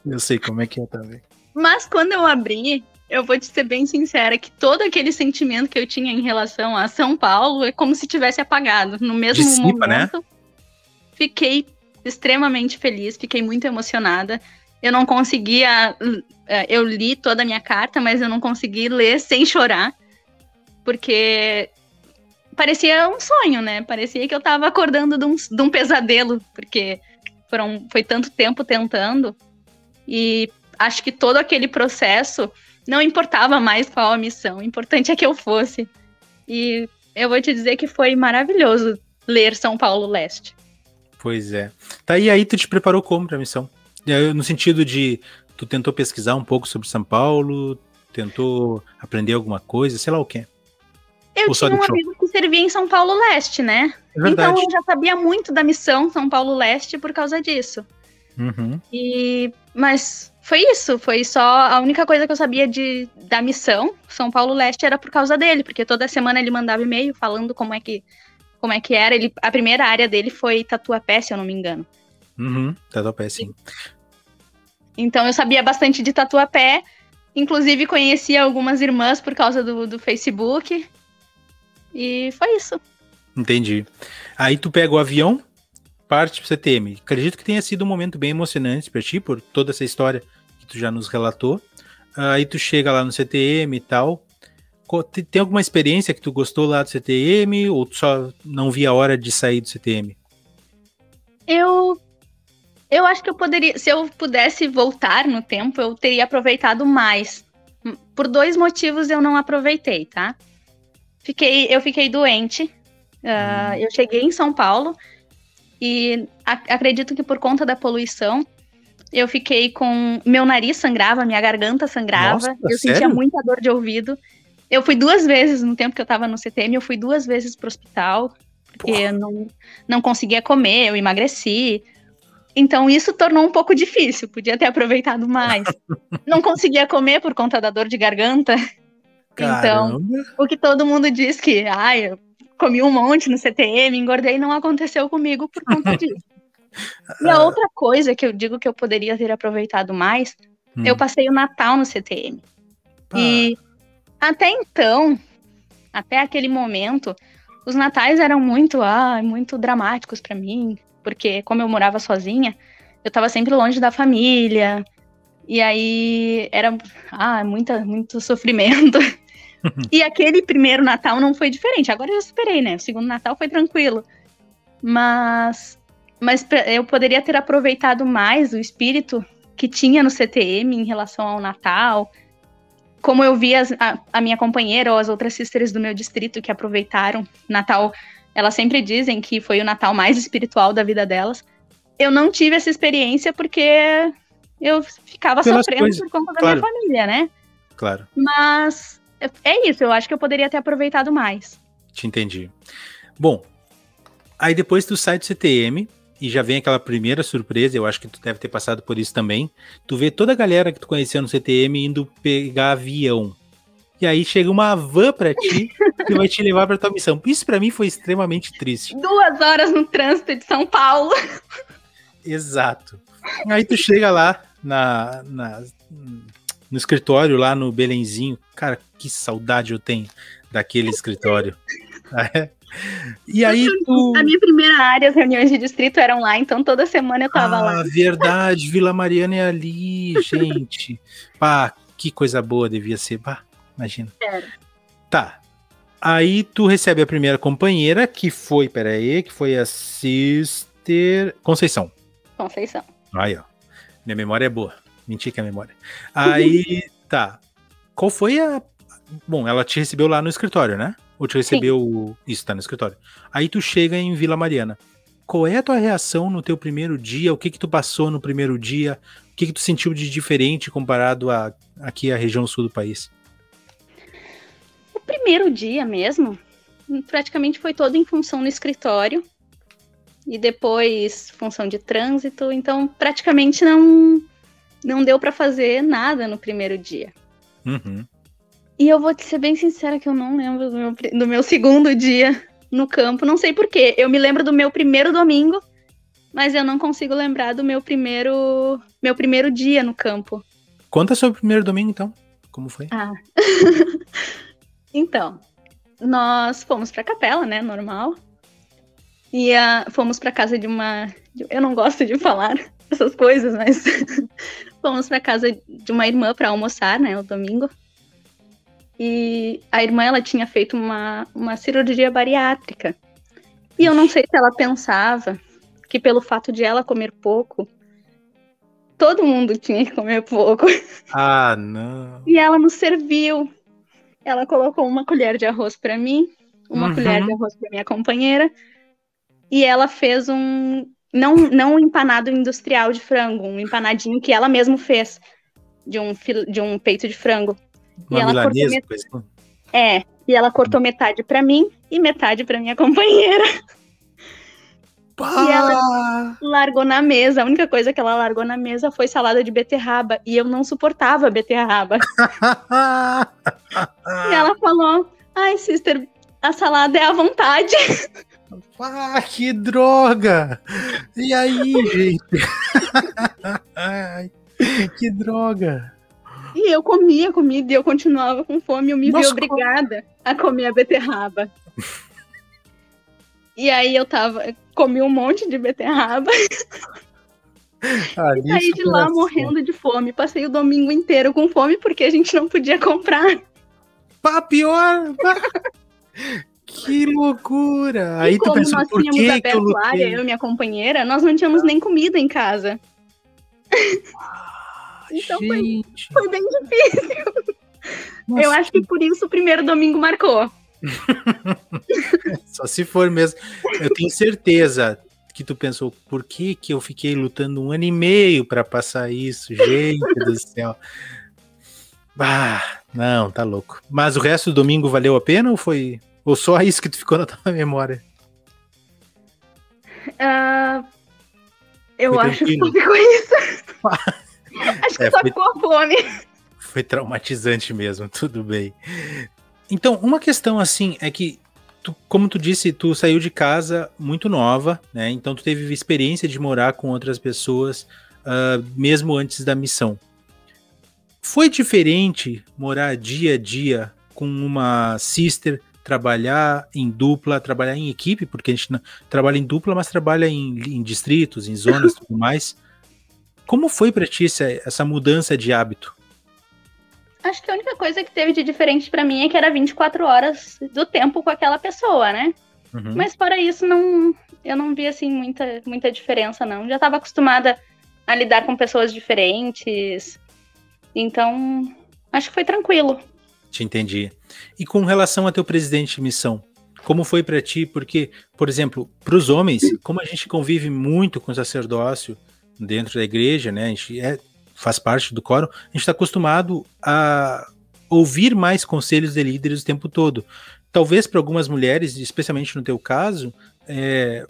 Eu sei como é que é também. Mas quando eu abri, eu vou te ser bem sincera que todo aquele sentimento que eu tinha em relação a São Paulo é como se tivesse apagado. No mesmo Dissipa, né? momento, né? fiquei extremamente feliz, fiquei muito emocionada. Eu não conseguia é, eu li toda a minha carta, mas eu não consegui ler sem chorar, porque parecia um sonho, né? Parecia que eu tava acordando de um, de um pesadelo, porque foram, foi tanto tempo tentando, e acho que todo aquele processo não importava mais qual a missão, o importante é que eu fosse. E eu vou te dizer que foi maravilhoso ler São Paulo Leste. Pois é. Tá, e aí tu te preparou como pra missão? No sentido de Tu tentou pesquisar um pouco sobre São Paulo? Tentou aprender alguma coisa? Sei lá o quê? Eu Ou tinha um amigo que servia em São Paulo Leste, né? É então eu já sabia muito da missão São Paulo Leste por causa disso. Uhum. E mas foi isso, foi só a única coisa que eu sabia de da missão São Paulo Leste era por causa dele, porque toda semana ele mandava e-mail falando como é que como é que era. Ele, a primeira área dele foi Tatuapé, se eu não me engano. Uhum, Tatuapé, sim. Então eu sabia bastante de tatuapé, inclusive conhecia algumas irmãs por causa do, do Facebook. E foi isso. Entendi. Aí tu pega o avião, parte pro CTM. Acredito que tenha sido um momento bem emocionante para ti, por toda essa história que tu já nos relatou. Aí tu chega lá no CTM e tal. Tem alguma experiência que tu gostou lá do CTM ou tu só não via a hora de sair do CTM? Eu eu acho que eu poderia, se eu pudesse voltar no tempo, eu teria aproveitado mais. Por dois motivos eu não aproveitei, tá? Fiquei, eu fiquei doente. Uh, eu cheguei em São Paulo e acredito que por conta da poluição eu fiquei com meu nariz sangrava, minha garganta sangrava, Nossa, eu sério? sentia muita dor de ouvido. Eu fui duas vezes no tempo que eu tava no CTM, eu fui duas vezes pro hospital porque eu não, não conseguia comer, eu emagreci. Então isso tornou um pouco difícil, podia ter aproveitado mais. Não conseguia comer por conta da dor de garganta. Então, o que todo mundo diz que, ah, eu comi um monte no CTM, engordei, não aconteceu comigo por conta disso. e a outra coisa que eu digo que eu poderia ter aproveitado mais, hum. eu passei o Natal no CTM. Ah. E até então, até aquele momento, os natais eram muito, ah, muito dramáticos para mim porque como eu morava sozinha, eu estava sempre longe da família. E aí era ah, muita, muito sofrimento. e aquele primeiro Natal não foi diferente. Agora eu já superei, né? O segundo Natal foi tranquilo. Mas, mas eu poderia ter aproveitado mais o espírito que tinha no CTM em relação ao Natal. Como eu vi as, a, a minha companheira ou as outras sisters do meu distrito que aproveitaram Natal, elas sempre dizem que foi o Natal mais espiritual da vida delas. Eu não tive essa experiência porque eu ficava Pelas sofrendo coisas, por conta da claro. minha família, né? Claro. Mas é isso, eu acho que eu poderia ter aproveitado mais. Te entendi. Bom, aí depois tu sai do CTM e já vem aquela primeira surpresa, eu acho que tu deve ter passado por isso também. Tu vê toda a galera que tu conheceu no CTM indo pegar avião. E aí chega uma van pra ti que vai te levar pra tua missão. Isso para mim foi extremamente triste. Duas horas no trânsito de São Paulo. Exato. Aí tu chega lá na, na no escritório lá no Belenzinho. Cara, que saudade eu tenho daquele escritório. É. E aí tu... A minha primeira área, as reuniões de distrito eram lá, então toda semana eu tava ah, lá. Ah, verdade, Vila Mariana é ali, gente. Pá, que coisa boa devia ser. Pá, imagina. Era. Tá. Aí tu recebe a primeira companheira, que foi, peraí, que foi a Sister Conceição. Conceição. Aí, ó. Minha memória é boa. Menti que é a memória. Aí, tá. Qual foi a. Bom, ela te recebeu lá no escritório, né? Ou te recebeu. Sim. Isso, tá no escritório. Aí tu chega em Vila Mariana. Qual é a tua reação no teu primeiro dia? O que que tu passou no primeiro dia? O que que tu sentiu de diferente comparado a aqui a região sul do país? O primeiro dia mesmo, praticamente foi todo em função no escritório e depois função de trânsito, então praticamente não não deu para fazer nada no primeiro dia. Uhum. E eu vou te ser bem sincera que eu não lembro do meu, do meu segundo dia no campo. Não sei porquê. Eu me lembro do meu primeiro domingo, mas eu não consigo lembrar do meu primeiro meu primeiro dia no campo. Conta sobre o primeiro domingo, então. Como foi? Ah. então, nós fomos pra capela, né? Normal. E uh, fomos pra casa de uma. Eu não gosto de falar essas coisas, mas fomos para casa de uma irmã para almoçar, né, no domingo. E a irmã ela tinha feito uma, uma cirurgia bariátrica. E eu não sei se ela pensava que pelo fato de ela comer pouco, todo mundo tinha que comer pouco. Ah, não. E ela nos serviu. Ela colocou uma colher de arroz para mim, uma uhum. colher de arroz para minha companheira, e ela fez um não, não um empanado industrial de frango, um empanadinho que ela mesma fez de um, de um peito de frango. Uma e ela met... Assim? É, e ela cortou metade para mim e metade para minha companheira. Pá! E ela largou na mesa. A única coisa que ela largou na mesa foi salada de beterraba. E eu não suportava beterraba. e ela falou: Ai, sister, a salada é à vontade. Ah, que droga! E aí, gente? que droga! E eu comia comida e eu continuava com fome. Eu me Nossa, vi obrigada como... a comer a beterraba. e aí eu tava. Comi um monte de beterraba. Ah, e saí de lá morrendo de fome. Passei o domingo inteiro com fome porque a gente não podia comprar. Pá, pior! Pá. Que loucura! Aí tu pensou, nós por que, que eu eu e minha companheira, nós não tínhamos nem comida em casa. Ah, então foi, foi, bem difícil. Nossa, eu acho que por isso o primeiro domingo marcou. Só se for mesmo. Eu tenho certeza que tu pensou, por que que eu fiquei lutando um ano e meio para passar isso? Gente do céu. Ah, não, tá louco. Mas o resto do domingo valeu a pena ou foi ou só isso que tu ficou na tua memória? Uh, eu foi acho tranquilo. que só ficou isso. acho que é, só foi... ficou a fome. Foi traumatizante mesmo, tudo bem. Então, uma questão assim é que, tu, como tu disse, tu saiu de casa muito nova, né? Então tu teve experiência de morar com outras pessoas uh, mesmo antes da missão. Foi diferente morar dia a dia com uma sister trabalhar em dupla, trabalhar em equipe, porque a gente trabalha em dupla, mas trabalha em, em distritos, em zonas e tudo mais. Como foi para ti essa, essa mudança de hábito? Acho que a única coisa que teve de diferente para mim é que era 24 horas do tempo com aquela pessoa, né? Uhum. Mas fora isso, não, eu não vi assim muita, muita diferença, não. Já estava acostumada a lidar com pessoas diferentes. Então, acho que foi tranquilo. Te entendi. E com relação a teu presidente de missão, como foi para ti? Porque, por exemplo, para os homens, como a gente convive muito com o sacerdócio dentro da igreja, né? A gente é, faz parte do coro, a gente está acostumado a ouvir mais conselhos de líderes o tempo todo. Talvez para algumas mulheres, especialmente no teu caso, é,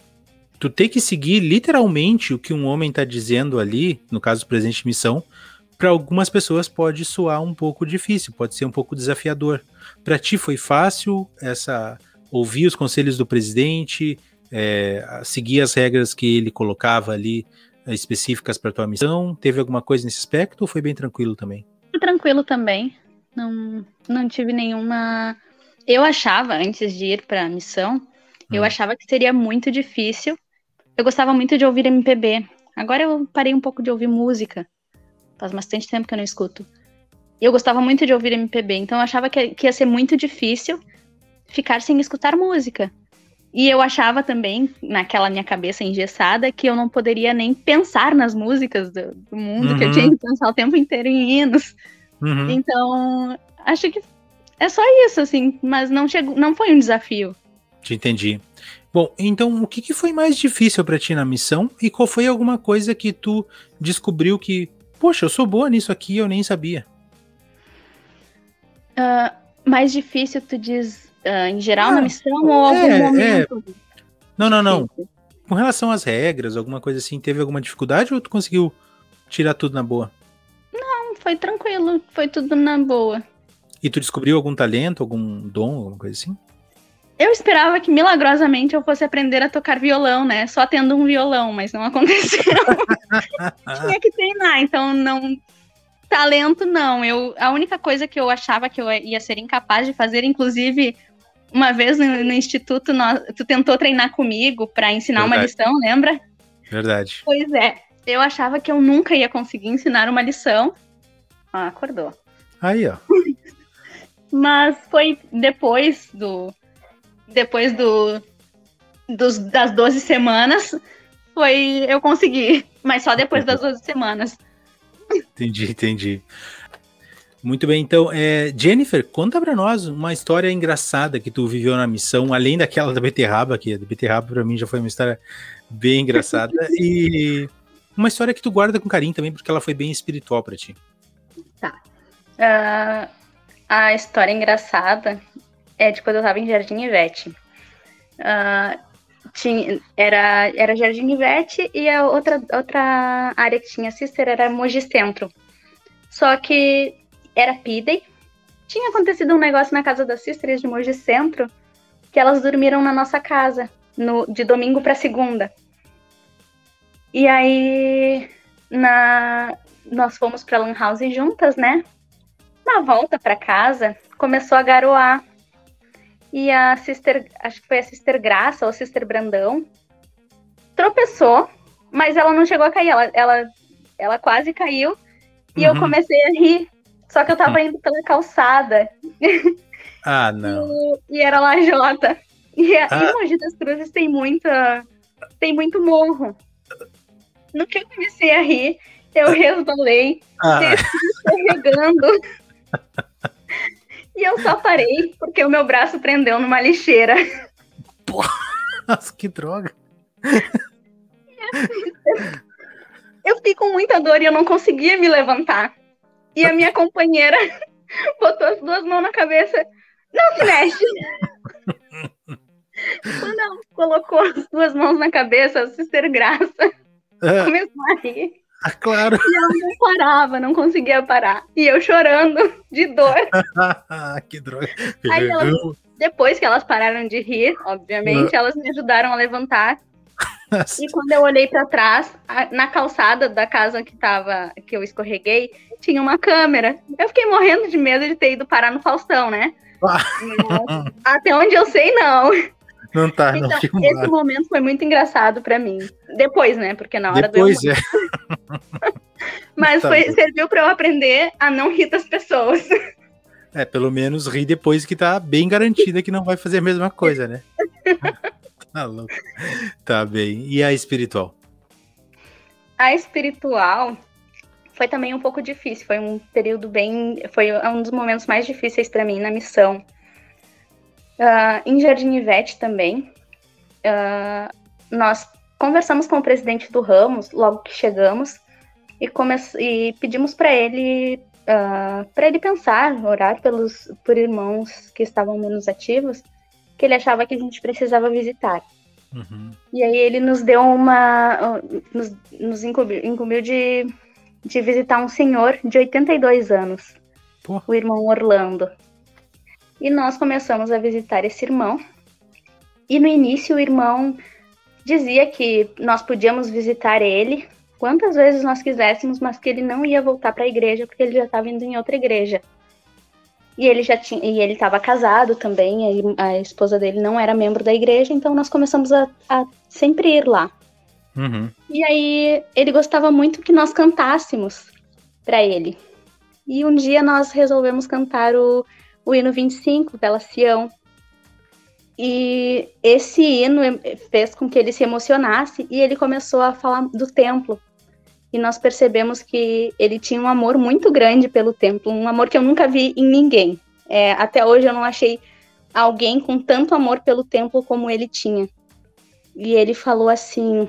tu tem que seguir literalmente o que um homem está dizendo ali, no caso do presidente de missão, para algumas pessoas pode soar um pouco difícil, pode ser um pouco desafiador. Para ti foi fácil essa ouvir os conselhos do presidente, é, seguir as regras que ele colocava ali é, específicas para tua missão? Teve alguma coisa nesse aspecto ou foi bem tranquilo também? Tranquilo também. Não, não tive nenhuma. Eu achava, antes de ir para a missão, hum. eu achava que seria muito difícil. Eu gostava muito de ouvir MPB. Agora eu parei um pouco de ouvir música. Faz bastante tempo que eu não escuto. Eu gostava muito de ouvir MPB, então eu achava que, que ia ser muito difícil ficar sem escutar música. E eu achava também, naquela minha cabeça engessada, que eu não poderia nem pensar nas músicas do, do mundo, uhum. que eu uhum. tinha que pensar o tempo inteiro em hinos. Uhum. Então, acho que é só isso, assim, mas não, chegou, não foi um desafio. Te entendi. Bom, então o que, que foi mais difícil para ti na missão e qual foi alguma coisa que tu descobriu que, poxa, eu sou boa nisso aqui eu nem sabia? Uh, mais difícil, tu diz uh, em geral ah, na missão ou algum é, momento? É. Não, não, não. Com relação às regras, alguma coisa assim, teve alguma dificuldade ou tu conseguiu tirar tudo na boa? Não, foi tranquilo, foi tudo na boa. E tu descobriu algum talento, algum dom, alguma coisa assim? Eu esperava que milagrosamente eu fosse aprender a tocar violão, né? Só tendo um violão, mas não aconteceu. Tinha que treinar, então não talento não. Eu a única coisa que eu achava que eu ia ser incapaz de fazer, inclusive uma vez no, no instituto, nós, tu tentou treinar comigo para ensinar Verdade. uma lição, lembra? Verdade. Pois é. Eu achava que eu nunca ia conseguir ensinar uma lição. Ah, acordou. Aí, ó. Mas foi depois do. Depois do. Dos, das 12 semanas. Foi. Eu consegui. Mas só depois das 12 semanas. Entendi, entendi. Muito bem, então, é, Jennifer, conta para nós uma história engraçada que tu viveu na missão, além daquela da beterraba, que a da beterraba para mim já foi uma história bem engraçada, e uma história que tu guarda com carinho também, porque ela foi bem espiritual para ti. Tá. Uh, a história engraçada é de quando eu tava em Jardim Ivete. Uh, tinha, era, era Jardim Ivete e a outra, outra área que tinha sister era Mogi Centro. Só que era Pidey. Tinha acontecido um negócio na casa das sisters de Mogi Centro, que elas dormiram na nossa casa, no, de domingo para segunda. E aí, na, nós fomos pra Lan House juntas, né? Na volta para casa, começou a garoar. E a Sister, acho que foi a Sister Graça ou Sister Brandão, tropeçou, mas ela não chegou a cair, ela, ela, ela quase caiu. E uhum. eu comecei a rir só que eu tava hum. indo pela calçada. Ah, não. e, e era lajota. E, ah. e Mogi das Cruzes tem muita. Tem muito morro. No que eu comecei a rir, eu resbalei, ah. escorregando. e eu só parei porque o meu braço prendeu numa lixeira. Nossa, que droga! Eu fiquei com muita dor e eu não conseguia me levantar. E a minha companheira botou as duas mãos na cabeça. Não se mexe! Quando ela colocou as duas mãos na cabeça, a Sister Graça começou a rir. Ah, claro. E ela não parava, não conseguia parar. E eu chorando de dor. que droga. Aí depois que elas pararam de rir, obviamente, elas me ajudaram a levantar. e quando eu olhei para trás, na calçada da casa que tava, que eu escorreguei, tinha uma câmera. Eu fiquei morrendo de medo de ter ido parar no Faustão, né? até onde eu sei, não. Não tá, então, não. Esse momento foi muito engraçado para mim. Depois, né? Porque na hora Depois, do. Depois, é. Mas tá foi, serviu para eu aprender a não rir das pessoas. É, pelo menos rir depois que tá bem garantida que não vai fazer a mesma coisa, né? tá louco. Tá bem. E a espiritual? A espiritual foi também um pouco difícil. Foi um período bem. Foi um dos momentos mais difíceis para mim na missão. Uh, em Jardim Ivete também. Uh, nós conversamos com o presidente do Ramos logo que chegamos e, e pedimos para ele uh, ah, para ele pensar, orar pelos por irmãos que estavam menos ativos, que ele achava que a gente precisava visitar. Uhum. E aí ele nos deu uma. nos, nos incumbiu, incumbiu de, de visitar um senhor de 82 anos, Pô. o irmão Orlando. E nós começamos a visitar esse irmão. E no início o irmão dizia que nós podíamos visitar ele quantas vezes nós quiséssemos, mas que ele não ia voltar para a igreja porque ele já estava indo em outra igreja. E ele já tinha, e ele estava casado também, a esposa dele não era membro da igreja, então nós começamos a, a sempre ir lá. Uhum. E aí ele gostava muito que nós cantássemos para ele. E um dia nós resolvemos cantar o, o hino 25, Bela Sião. E esse hino fez com que ele se emocionasse e ele começou a falar do templo, e nós percebemos que ele tinha um amor muito grande pelo templo, um amor que eu nunca vi em ninguém. É, até hoje eu não achei alguém com tanto amor pelo templo como ele tinha. E ele falou assim,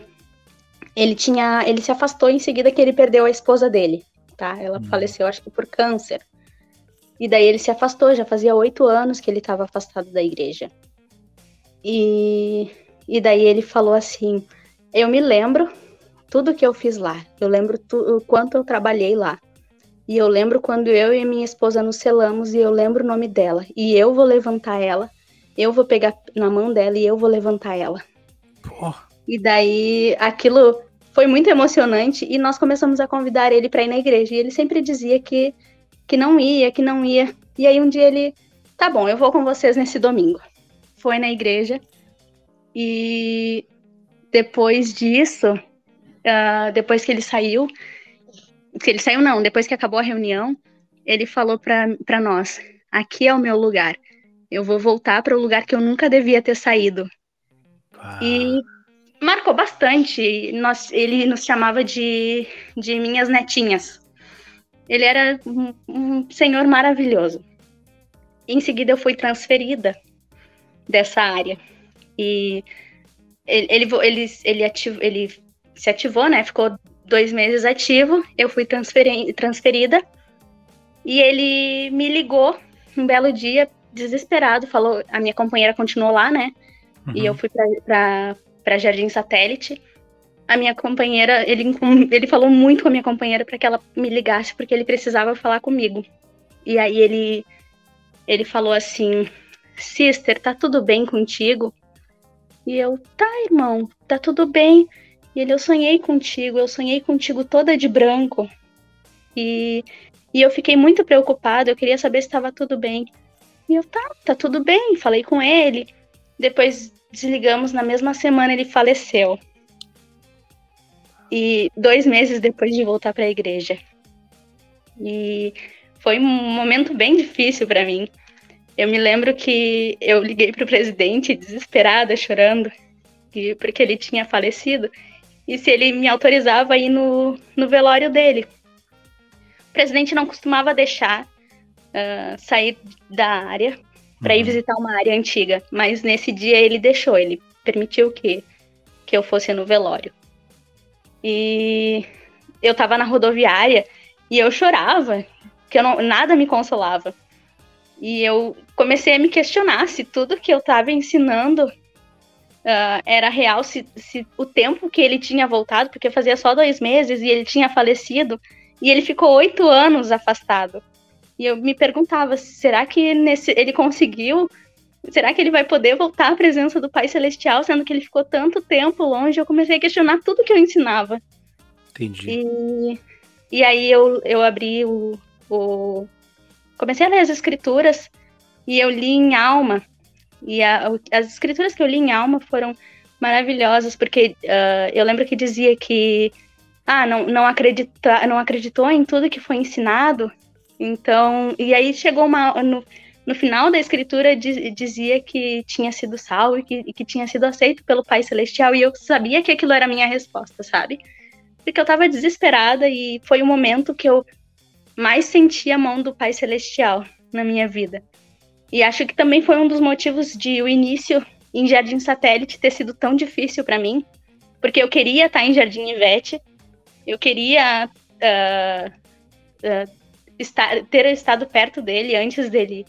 ele tinha, ele se afastou em seguida que ele perdeu a esposa dele, tá? Ela hum. faleceu, acho que por câncer. E daí ele se afastou, já fazia oito anos que ele estava afastado da igreja. E, e daí ele falou assim: Eu me lembro tudo que eu fiz lá. Eu lembro o quanto eu trabalhei lá. E eu lembro quando eu e minha esposa nos selamos e eu lembro o nome dela. E eu vou levantar ela, eu vou pegar na mão dela e eu vou levantar ela. E daí aquilo foi muito emocionante e nós começamos a convidar ele para ir na igreja. E ele sempre dizia que, que não ia, que não ia. E aí um dia ele, tá bom, eu vou com vocês nesse domingo. Foi na igreja e depois disso uh, depois que ele saiu, que ele saiu não, depois que acabou a reunião, ele falou para nós: aqui é o meu lugar. Eu vou voltar para o lugar que eu nunca devia ter saído. Ah. E marcou bastante. Nós, ele nos chamava de, de minhas netinhas. Ele era um, um senhor maravilhoso. Em seguida, eu fui transferida dessa área. E ele, ele, ele, ele, ativo, ele se ativou, né? Ficou dois meses ativo. Eu fui transferida e ele me ligou um belo dia, desesperado. Falou, a minha companheira continuou lá, né? Uhum. E eu fui para Jardim Satélite. A minha companheira, ele, ele falou muito com a minha companheira para que ela me ligasse, porque ele precisava falar comigo. E aí ele, ele falou assim: Sister, tá tudo bem contigo? E eu, tá, irmão, tá tudo bem. E ele, eu sonhei contigo, eu sonhei contigo toda de branco. E, e eu fiquei muito preocupada, eu queria saber se estava tudo bem. E eu, tá, tá tudo bem, falei com ele. Depois desligamos, na mesma semana ele faleceu. E dois meses depois de voltar para a igreja. E foi um momento bem difícil para mim. Eu me lembro que eu liguei para o presidente desesperada, chorando, porque ele tinha falecido e se ele me autorizava a ir no, no velório dele. O presidente não costumava deixar uh, sair da área para uhum. ir visitar uma área antiga, mas nesse dia ele deixou, ele permitiu que, que eu fosse no velório. E eu estava na rodoviária e eu chorava, que eu não, nada me consolava. E eu comecei a me questionar se tudo que eu estava ensinando uh, era real se, se o tempo que ele tinha voltado, porque fazia só dois meses e ele tinha falecido, e ele ficou oito anos afastado. E eu me perguntava, será que nesse, ele conseguiu? Será que ele vai poder voltar à presença do Pai Celestial, sendo que ele ficou tanto tempo longe? Eu comecei a questionar tudo que eu ensinava. Entendi. E, e aí eu, eu abri o, o. Comecei a ler as escrituras e eu li em alma e a, as escrituras que eu li em alma foram maravilhosas, porque uh, eu lembro que dizia que ah, não, não, acredita, não acreditou em tudo que foi ensinado. Então, e aí chegou uma. No, no final da escritura diz, dizia que tinha sido salvo e que, que tinha sido aceito pelo Pai Celestial, e eu sabia que aquilo era a minha resposta, sabe? Porque eu tava desesperada e foi o momento que eu mais senti a mão do Pai Celestial na minha vida. E acho que também foi um dos motivos de o início em Jardim Satélite ter sido tão difícil para mim, porque eu queria estar em Jardim Ivete, eu queria uh, uh, estar, ter estado perto dele antes dele,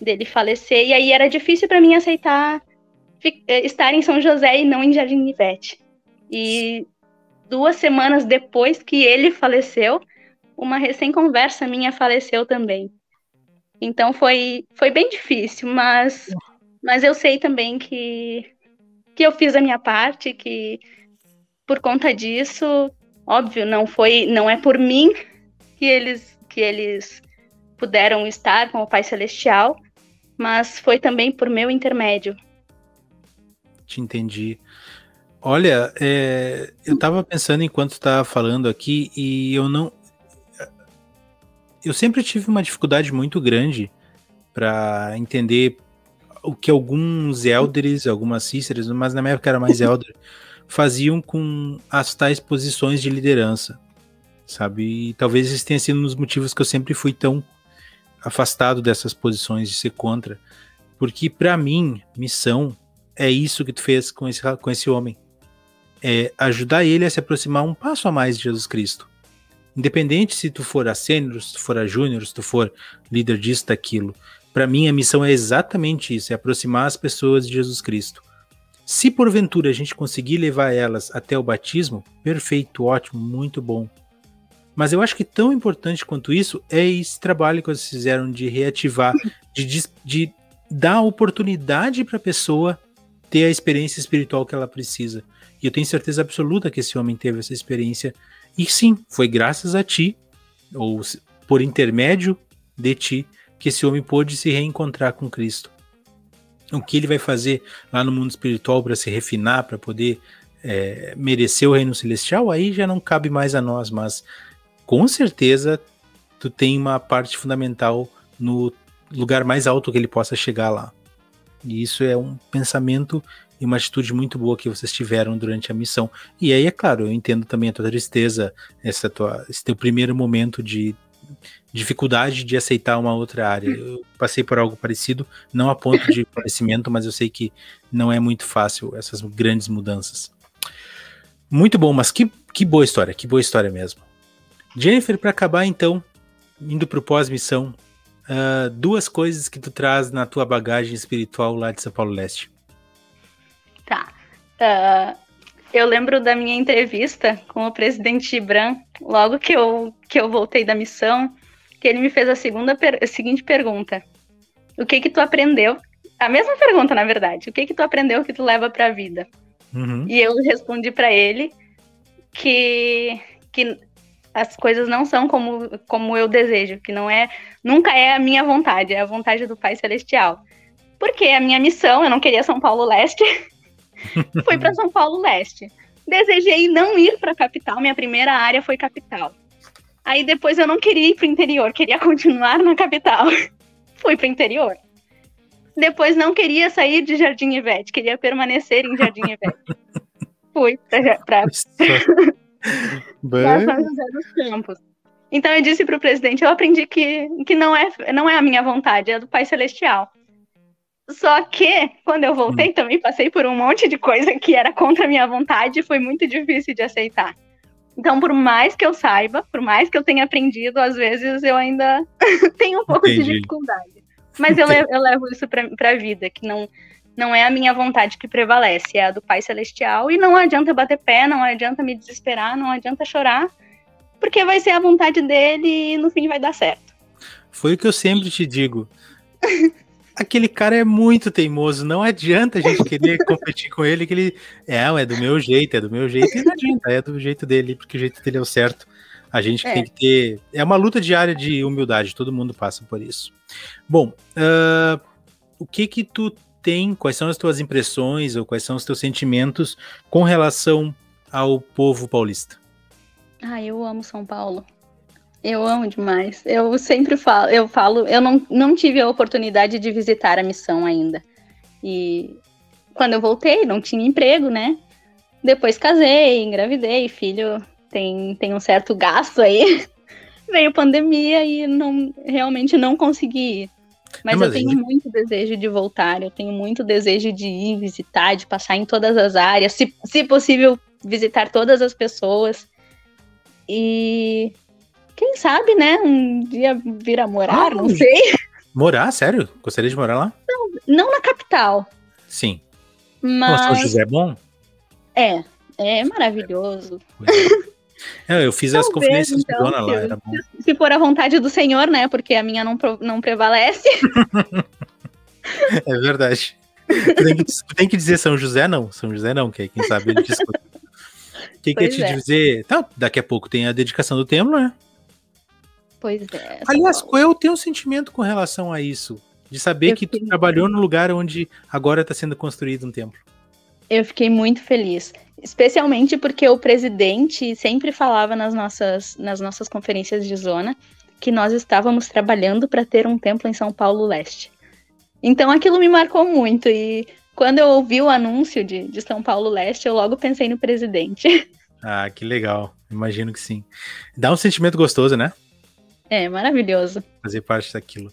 dele falecer, e aí era difícil para mim aceitar eh, estar em São José e não em Jardim Ivete. E duas semanas depois que ele faleceu, uma recém-conversa minha faleceu também. Então foi, foi bem difícil, mas, mas eu sei também que, que eu fiz a minha parte, que por conta disso Óbvio, não foi, não é por mim que eles que eles puderam estar com o Pai Celestial, mas foi também por meu intermédio. Te entendi. Olha, é, eu estava pensando enquanto estava falando aqui e eu não. Eu sempre tive uma dificuldade muito grande para entender o que alguns elders, algumas cíceras, mas na minha época era mais elder, faziam com as tais posições de liderança, sabe? E talvez esse tenha sido um dos motivos que eu sempre fui tão afastado dessas posições de ser contra, porque para mim, missão é isso que tu fez com esse, com esse homem. É ajudar ele a se aproximar um passo a mais de Jesus Cristo. Independente se tu for a sênior, se tu for a júnior, se tu for líder disso, daquilo. Para mim, a missão é exatamente isso: é aproximar as pessoas de Jesus Cristo. Se porventura a gente conseguir levar elas até o batismo, perfeito, ótimo, muito bom. Mas eu acho que tão importante quanto isso é esse trabalho que vocês fizeram de reativar, de, de dar oportunidade para a pessoa ter a experiência espiritual que ela precisa. E eu tenho certeza absoluta que esse homem teve essa experiência. E sim, foi graças a ti, ou por intermédio de ti, que esse homem pôde se reencontrar com Cristo o que ele vai fazer lá no mundo espiritual para se refinar, para poder é, merecer o reino celestial, aí já não cabe mais a nós, mas com certeza tu tem uma parte fundamental no lugar mais alto que ele possa chegar lá. E isso é um pensamento e uma atitude muito boa que vocês tiveram durante a missão. E aí, é claro, eu entendo também a tua tristeza, essa tua, esse teu primeiro momento de dificuldade de aceitar uma outra área. Eu passei por algo parecido, não a ponto de falecimento, mas eu sei que não é muito fácil essas grandes mudanças. Muito bom, mas que, que boa história, que boa história mesmo. Jennifer, para acabar então, indo para o pós-missão, uh, duas coisas que tu traz na tua bagagem espiritual lá de São Paulo Leste. Tá. Uh, eu lembro da minha entrevista com o presidente Gibran, logo que eu, que eu voltei da missão, que ele me fez a, segunda per a seguinte pergunta: O que que tu aprendeu? A mesma pergunta, na verdade. O que que tu aprendeu que tu leva para a vida? Uhum. E eu respondi para ele que que as coisas não são como, como eu desejo, que não é nunca é a minha vontade, é a vontade do Pai Celestial. Porque a minha missão, eu não queria São Paulo Leste, fui para São Paulo Leste. Desejei não ir para a capital, minha primeira área foi capital. Aí depois eu não queria ir para o interior, queria continuar na capital. fui para o interior. Depois não queria sair de Jardim Ivete, queria permanecer em Jardim Ivete. fui para Dos Campos. Então eu disse para o presidente, eu aprendi que, que não, é, não é a minha vontade, é do Pai Celestial. Só que, quando eu voltei, hum. também passei por um monte de coisa que era contra a minha vontade e foi muito difícil de aceitar. Então, por mais que eu saiba, por mais que eu tenha aprendido, às vezes eu ainda tenho um pouco Entendi. de dificuldade. Mas eu levo, eu levo isso para a vida, que não, não é a minha vontade que prevalece, é a do Pai Celestial. E não adianta bater pé, não adianta me desesperar, não adianta chorar, porque vai ser a vontade dele e no fim vai dar certo. Foi o que eu sempre te digo. aquele cara é muito teimoso, não adianta a gente querer competir com ele, que ele é, é do meu jeito, é do meu jeito, e não adianta, é do jeito dele, porque o jeito dele é o certo. A gente é. tem que ter. É uma luta diária de humildade, todo mundo passa por isso. Bom, uh, o que que tu tem, quais são as tuas impressões ou quais são os teus sentimentos com relação ao povo paulista? Ah, eu amo São Paulo. Eu amo demais. Eu sempre falo, eu falo, eu não, não tive a oportunidade de visitar a missão ainda. E quando eu voltei, não tinha emprego, né? Depois casei, engravidei, filho tem, tem um certo gasto aí. Veio pandemia e não realmente não consegui ir. Mas, não, mas eu tenho muito desejo de voltar, eu tenho muito desejo de ir visitar, de passar em todas as áreas, se, se possível, visitar todas as pessoas. E quem sabe, né? Um dia vir a morar, ah, não sei. Morar, sério? Gostaria de morar lá? Não, não na capital. Sim. Mas. São José é bom? É, é maravilhoso. É, eu fiz Talvez, as conferências então, de dona lá, era bom. Se for a vontade do Senhor, né? Porque a minha não, não prevalece. é verdade. Tem que, tem que, dizer São José, não. São José não, que quem sabe ele discute. Quem quer te é. dizer? Tá, daqui a pouco tem a dedicação do templo, né? Pois é. Aliás, qual é o teu sentimento com relação a isso? De saber eu que tu trabalhou no lugar onde agora está sendo construído um templo. Eu fiquei muito feliz, especialmente porque o presidente sempre falava nas nossas, nas nossas conferências de zona que nós estávamos trabalhando para ter um templo em São Paulo Leste. Então aquilo me marcou muito e quando eu ouvi o anúncio de, de São Paulo Leste, eu logo pensei no presidente. Ah, que legal. Imagino que sim. Dá um sentimento gostoso, né? É, maravilhoso. Fazer parte daquilo.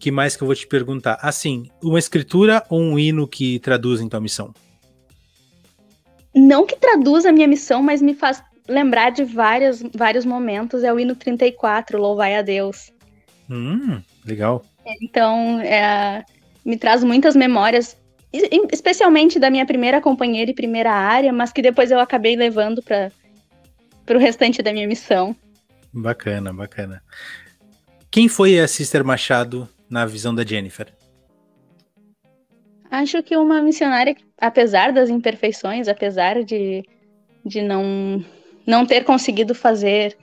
que mais que eu vou te perguntar? Assim, uma escritura ou um hino que traduz em tua missão? Não que traduz a minha missão, mas me faz lembrar de vários, vários momentos. É o hino 34, Louvai a Deus. Hum, legal. Então, é, me traz muitas memórias, especialmente da minha primeira companheira e primeira área, mas que depois eu acabei levando para o restante da minha missão. Bacana, bacana. Quem foi a Sister Machado na visão da Jennifer? Acho que uma missionária, apesar das imperfeições, apesar de, de não, não ter conseguido fazer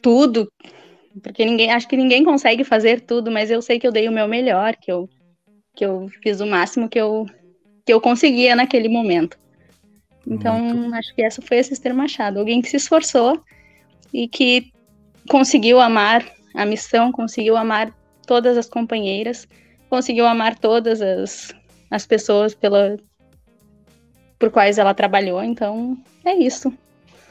tudo, porque ninguém, acho que ninguém consegue fazer tudo, mas eu sei que eu dei o meu melhor, que eu, que eu fiz o máximo que eu, que eu conseguia naquele momento. Então, Muito. acho que essa foi a Sister Machado, alguém que se esforçou e que conseguiu amar a missão, conseguiu amar todas as companheiras, conseguiu amar todas as, as pessoas pela, por quais ela trabalhou. Então, é isso.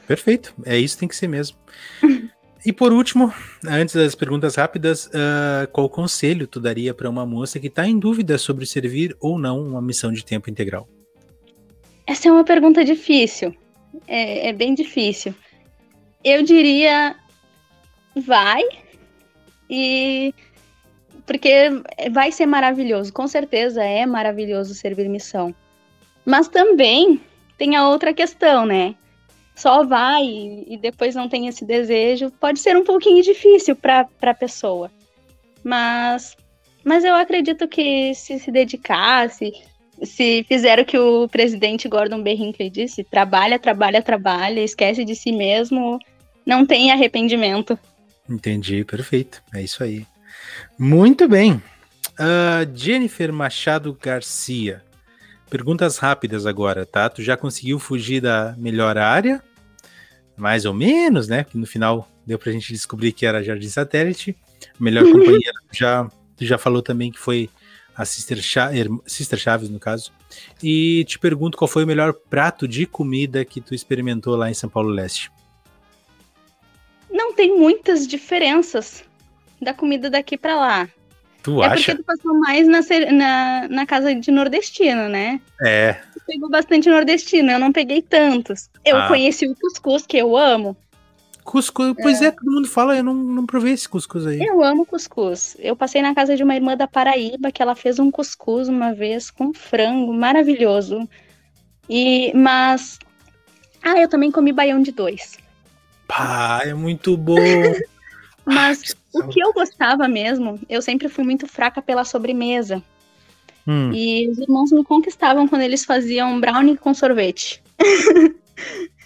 Perfeito. É isso, tem que ser mesmo. e por último, antes das perguntas rápidas, uh, qual conselho tu daria para uma moça que está em dúvida sobre servir ou não uma missão de tempo integral? Essa é uma pergunta difícil. É, é bem difícil. Eu diria, vai e porque vai ser maravilhoso, com certeza é maravilhoso servir missão. Mas também tem a outra questão, né? Só vai e depois não tem esse desejo, pode ser um pouquinho difícil para a pessoa. Mas, mas eu acredito que se se dedicasse, se fizer o que o presidente Gordon B. Hinckley disse, trabalha, trabalha, trabalha, esquece de si mesmo, não tem arrependimento. Entendi, perfeito. É isso aí. Muito bem. Uh, Jennifer Machado Garcia. Perguntas rápidas agora, tá? Tu já conseguiu fugir da melhor área? Mais ou menos, né? Que no final deu pra gente descobrir que era Jardim Satélite. Melhor uhum. companhia, já, tu já falou também que foi a Sister, Cha Sister Chaves, no caso. E te pergunto qual foi o melhor prato de comida que tu experimentou lá em São Paulo Leste. Não tem muitas diferenças da comida daqui para lá. Tu é acha? porque tu passou mais na, na, na, casa de nordestino, né? É. Tu pegou bastante nordestino, eu não peguei tantos. Eu ah. conheci o cuscuz, que eu amo. Cuscuz, pois é. é, todo mundo fala, eu não, não provei esse cuscuz aí. Eu amo cuscuz. Eu passei na casa de uma irmã da Paraíba, que ela fez um cuscuz uma vez com frango, maravilhoso. E, mas... Ah, eu também comi baião de dois. Pá, é muito bom. mas o que eu gostava mesmo, eu sempre fui muito fraca pela sobremesa. Hum. E os irmãos me conquistavam quando eles faziam brownie com sorvete.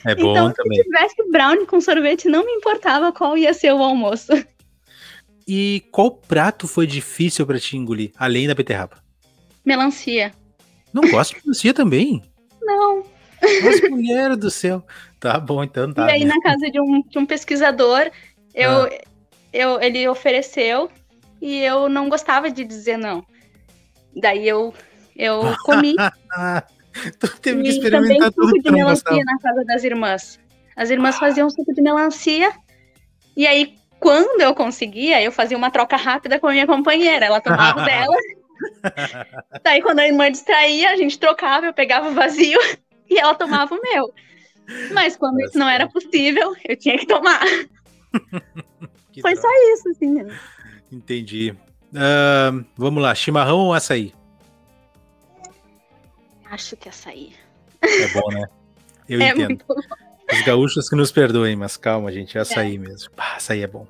É bom então, também. Se tivesse brownie com sorvete, não me importava qual ia ser o almoço. E qual prato foi difícil para te engolir, além da beterraba? Melancia. Não gosto de melancia também? Não. Nossa, mulher do céu. Tá bom, então tá. E aí, né? na casa de um, de um pesquisador, eu, ah. Eu, ele ofereceu e eu não gostava de dizer não. Daí eu, eu comi. tu teve que experimentar e também suco de melancia na casa das irmãs. As irmãs faziam suco de melancia e aí quando eu conseguia, eu fazia uma troca rápida com a minha companheira. Ela tomava dela. Daí, quando a irmã distraía, a gente trocava, eu pegava o vazio e ela tomava o meu. Mas quando Nossa, isso não era possível, eu tinha que tomar. Foi droga. só isso, assim. Entendi. Uh, vamos lá, chimarrão ou açaí? Acho que açaí. É bom, né? Eu é entendo. Muito bom. Os gaúchos que nos perdoem, mas calma, gente, é açaí é. mesmo. Ah, açaí é bom.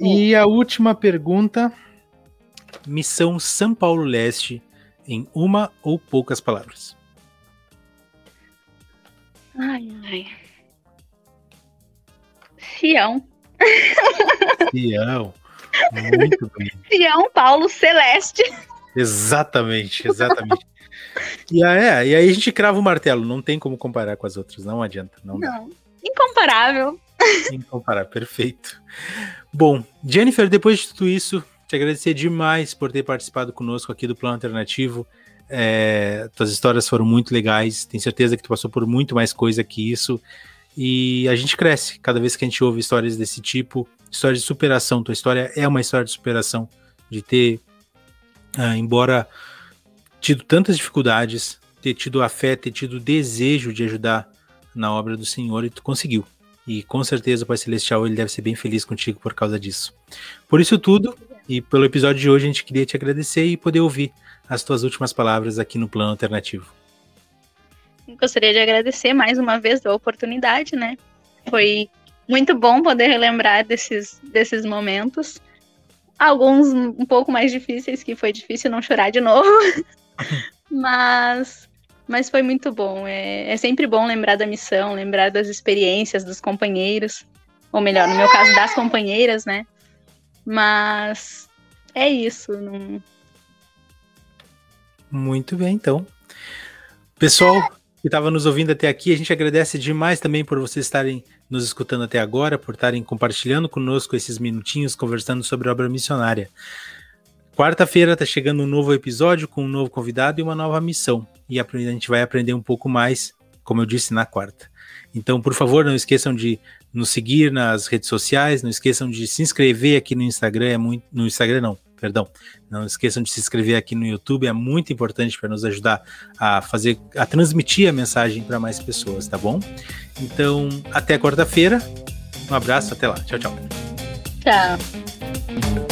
É. E a última pergunta: Missão São Paulo Leste, em uma ou poucas palavras. Ai, ai. Sião. Sião. Muito bem. Sião Paulo Celeste. Exatamente, exatamente. e, é, e aí a gente crava o martelo, não tem como comparar com as outras, não adianta. Não, não. incomparável. Incomparável, perfeito. Bom, Jennifer, depois de tudo isso, te agradecer demais por ter participado conosco aqui do Plano Alternativo. É, tuas histórias foram muito legais, tenho certeza que tu passou por muito mais coisa que isso. E a gente cresce cada vez que a gente ouve histórias desse tipo, histórias de superação. Tua história é uma história de superação, de ter, ah, embora tido tantas dificuldades, ter tido a fé, ter tido o desejo de ajudar na obra do Senhor e tu conseguiu. E com certeza o Pai Celestial ele deve ser bem feliz contigo por causa disso. Por isso tudo, e pelo episódio de hoje a gente queria te agradecer e poder ouvir as tuas últimas palavras aqui no Plano Alternativo. Gostaria de agradecer mais uma vez a oportunidade, né? Foi muito bom poder relembrar desses, desses momentos. Alguns um pouco mais difíceis, que foi difícil não chorar de novo. mas, mas foi muito bom. É, é sempre bom lembrar da missão, lembrar das experiências dos companheiros. Ou melhor, no meu caso, das companheiras, né? Mas é isso. Não... Muito bem, então. Pessoal que estava nos ouvindo até aqui, a gente agradece demais também por vocês estarem nos escutando até agora, por estarem compartilhando conosco esses minutinhos, conversando sobre obra missionária. Quarta-feira está chegando um novo episódio com um novo convidado e uma nova missão. E a gente vai aprender um pouco mais, como eu disse, na quarta. Então, por favor, não esqueçam de nos seguir nas redes sociais, não esqueçam de se inscrever aqui no Instagram, é muito, no Instagram não, perdão, não esqueçam de se inscrever aqui no YouTube, é muito importante para nos ajudar a fazer, a transmitir a mensagem para mais pessoas, tá bom? Então, até quarta-feira, um abraço, até lá, tchau, tchau. Tchau.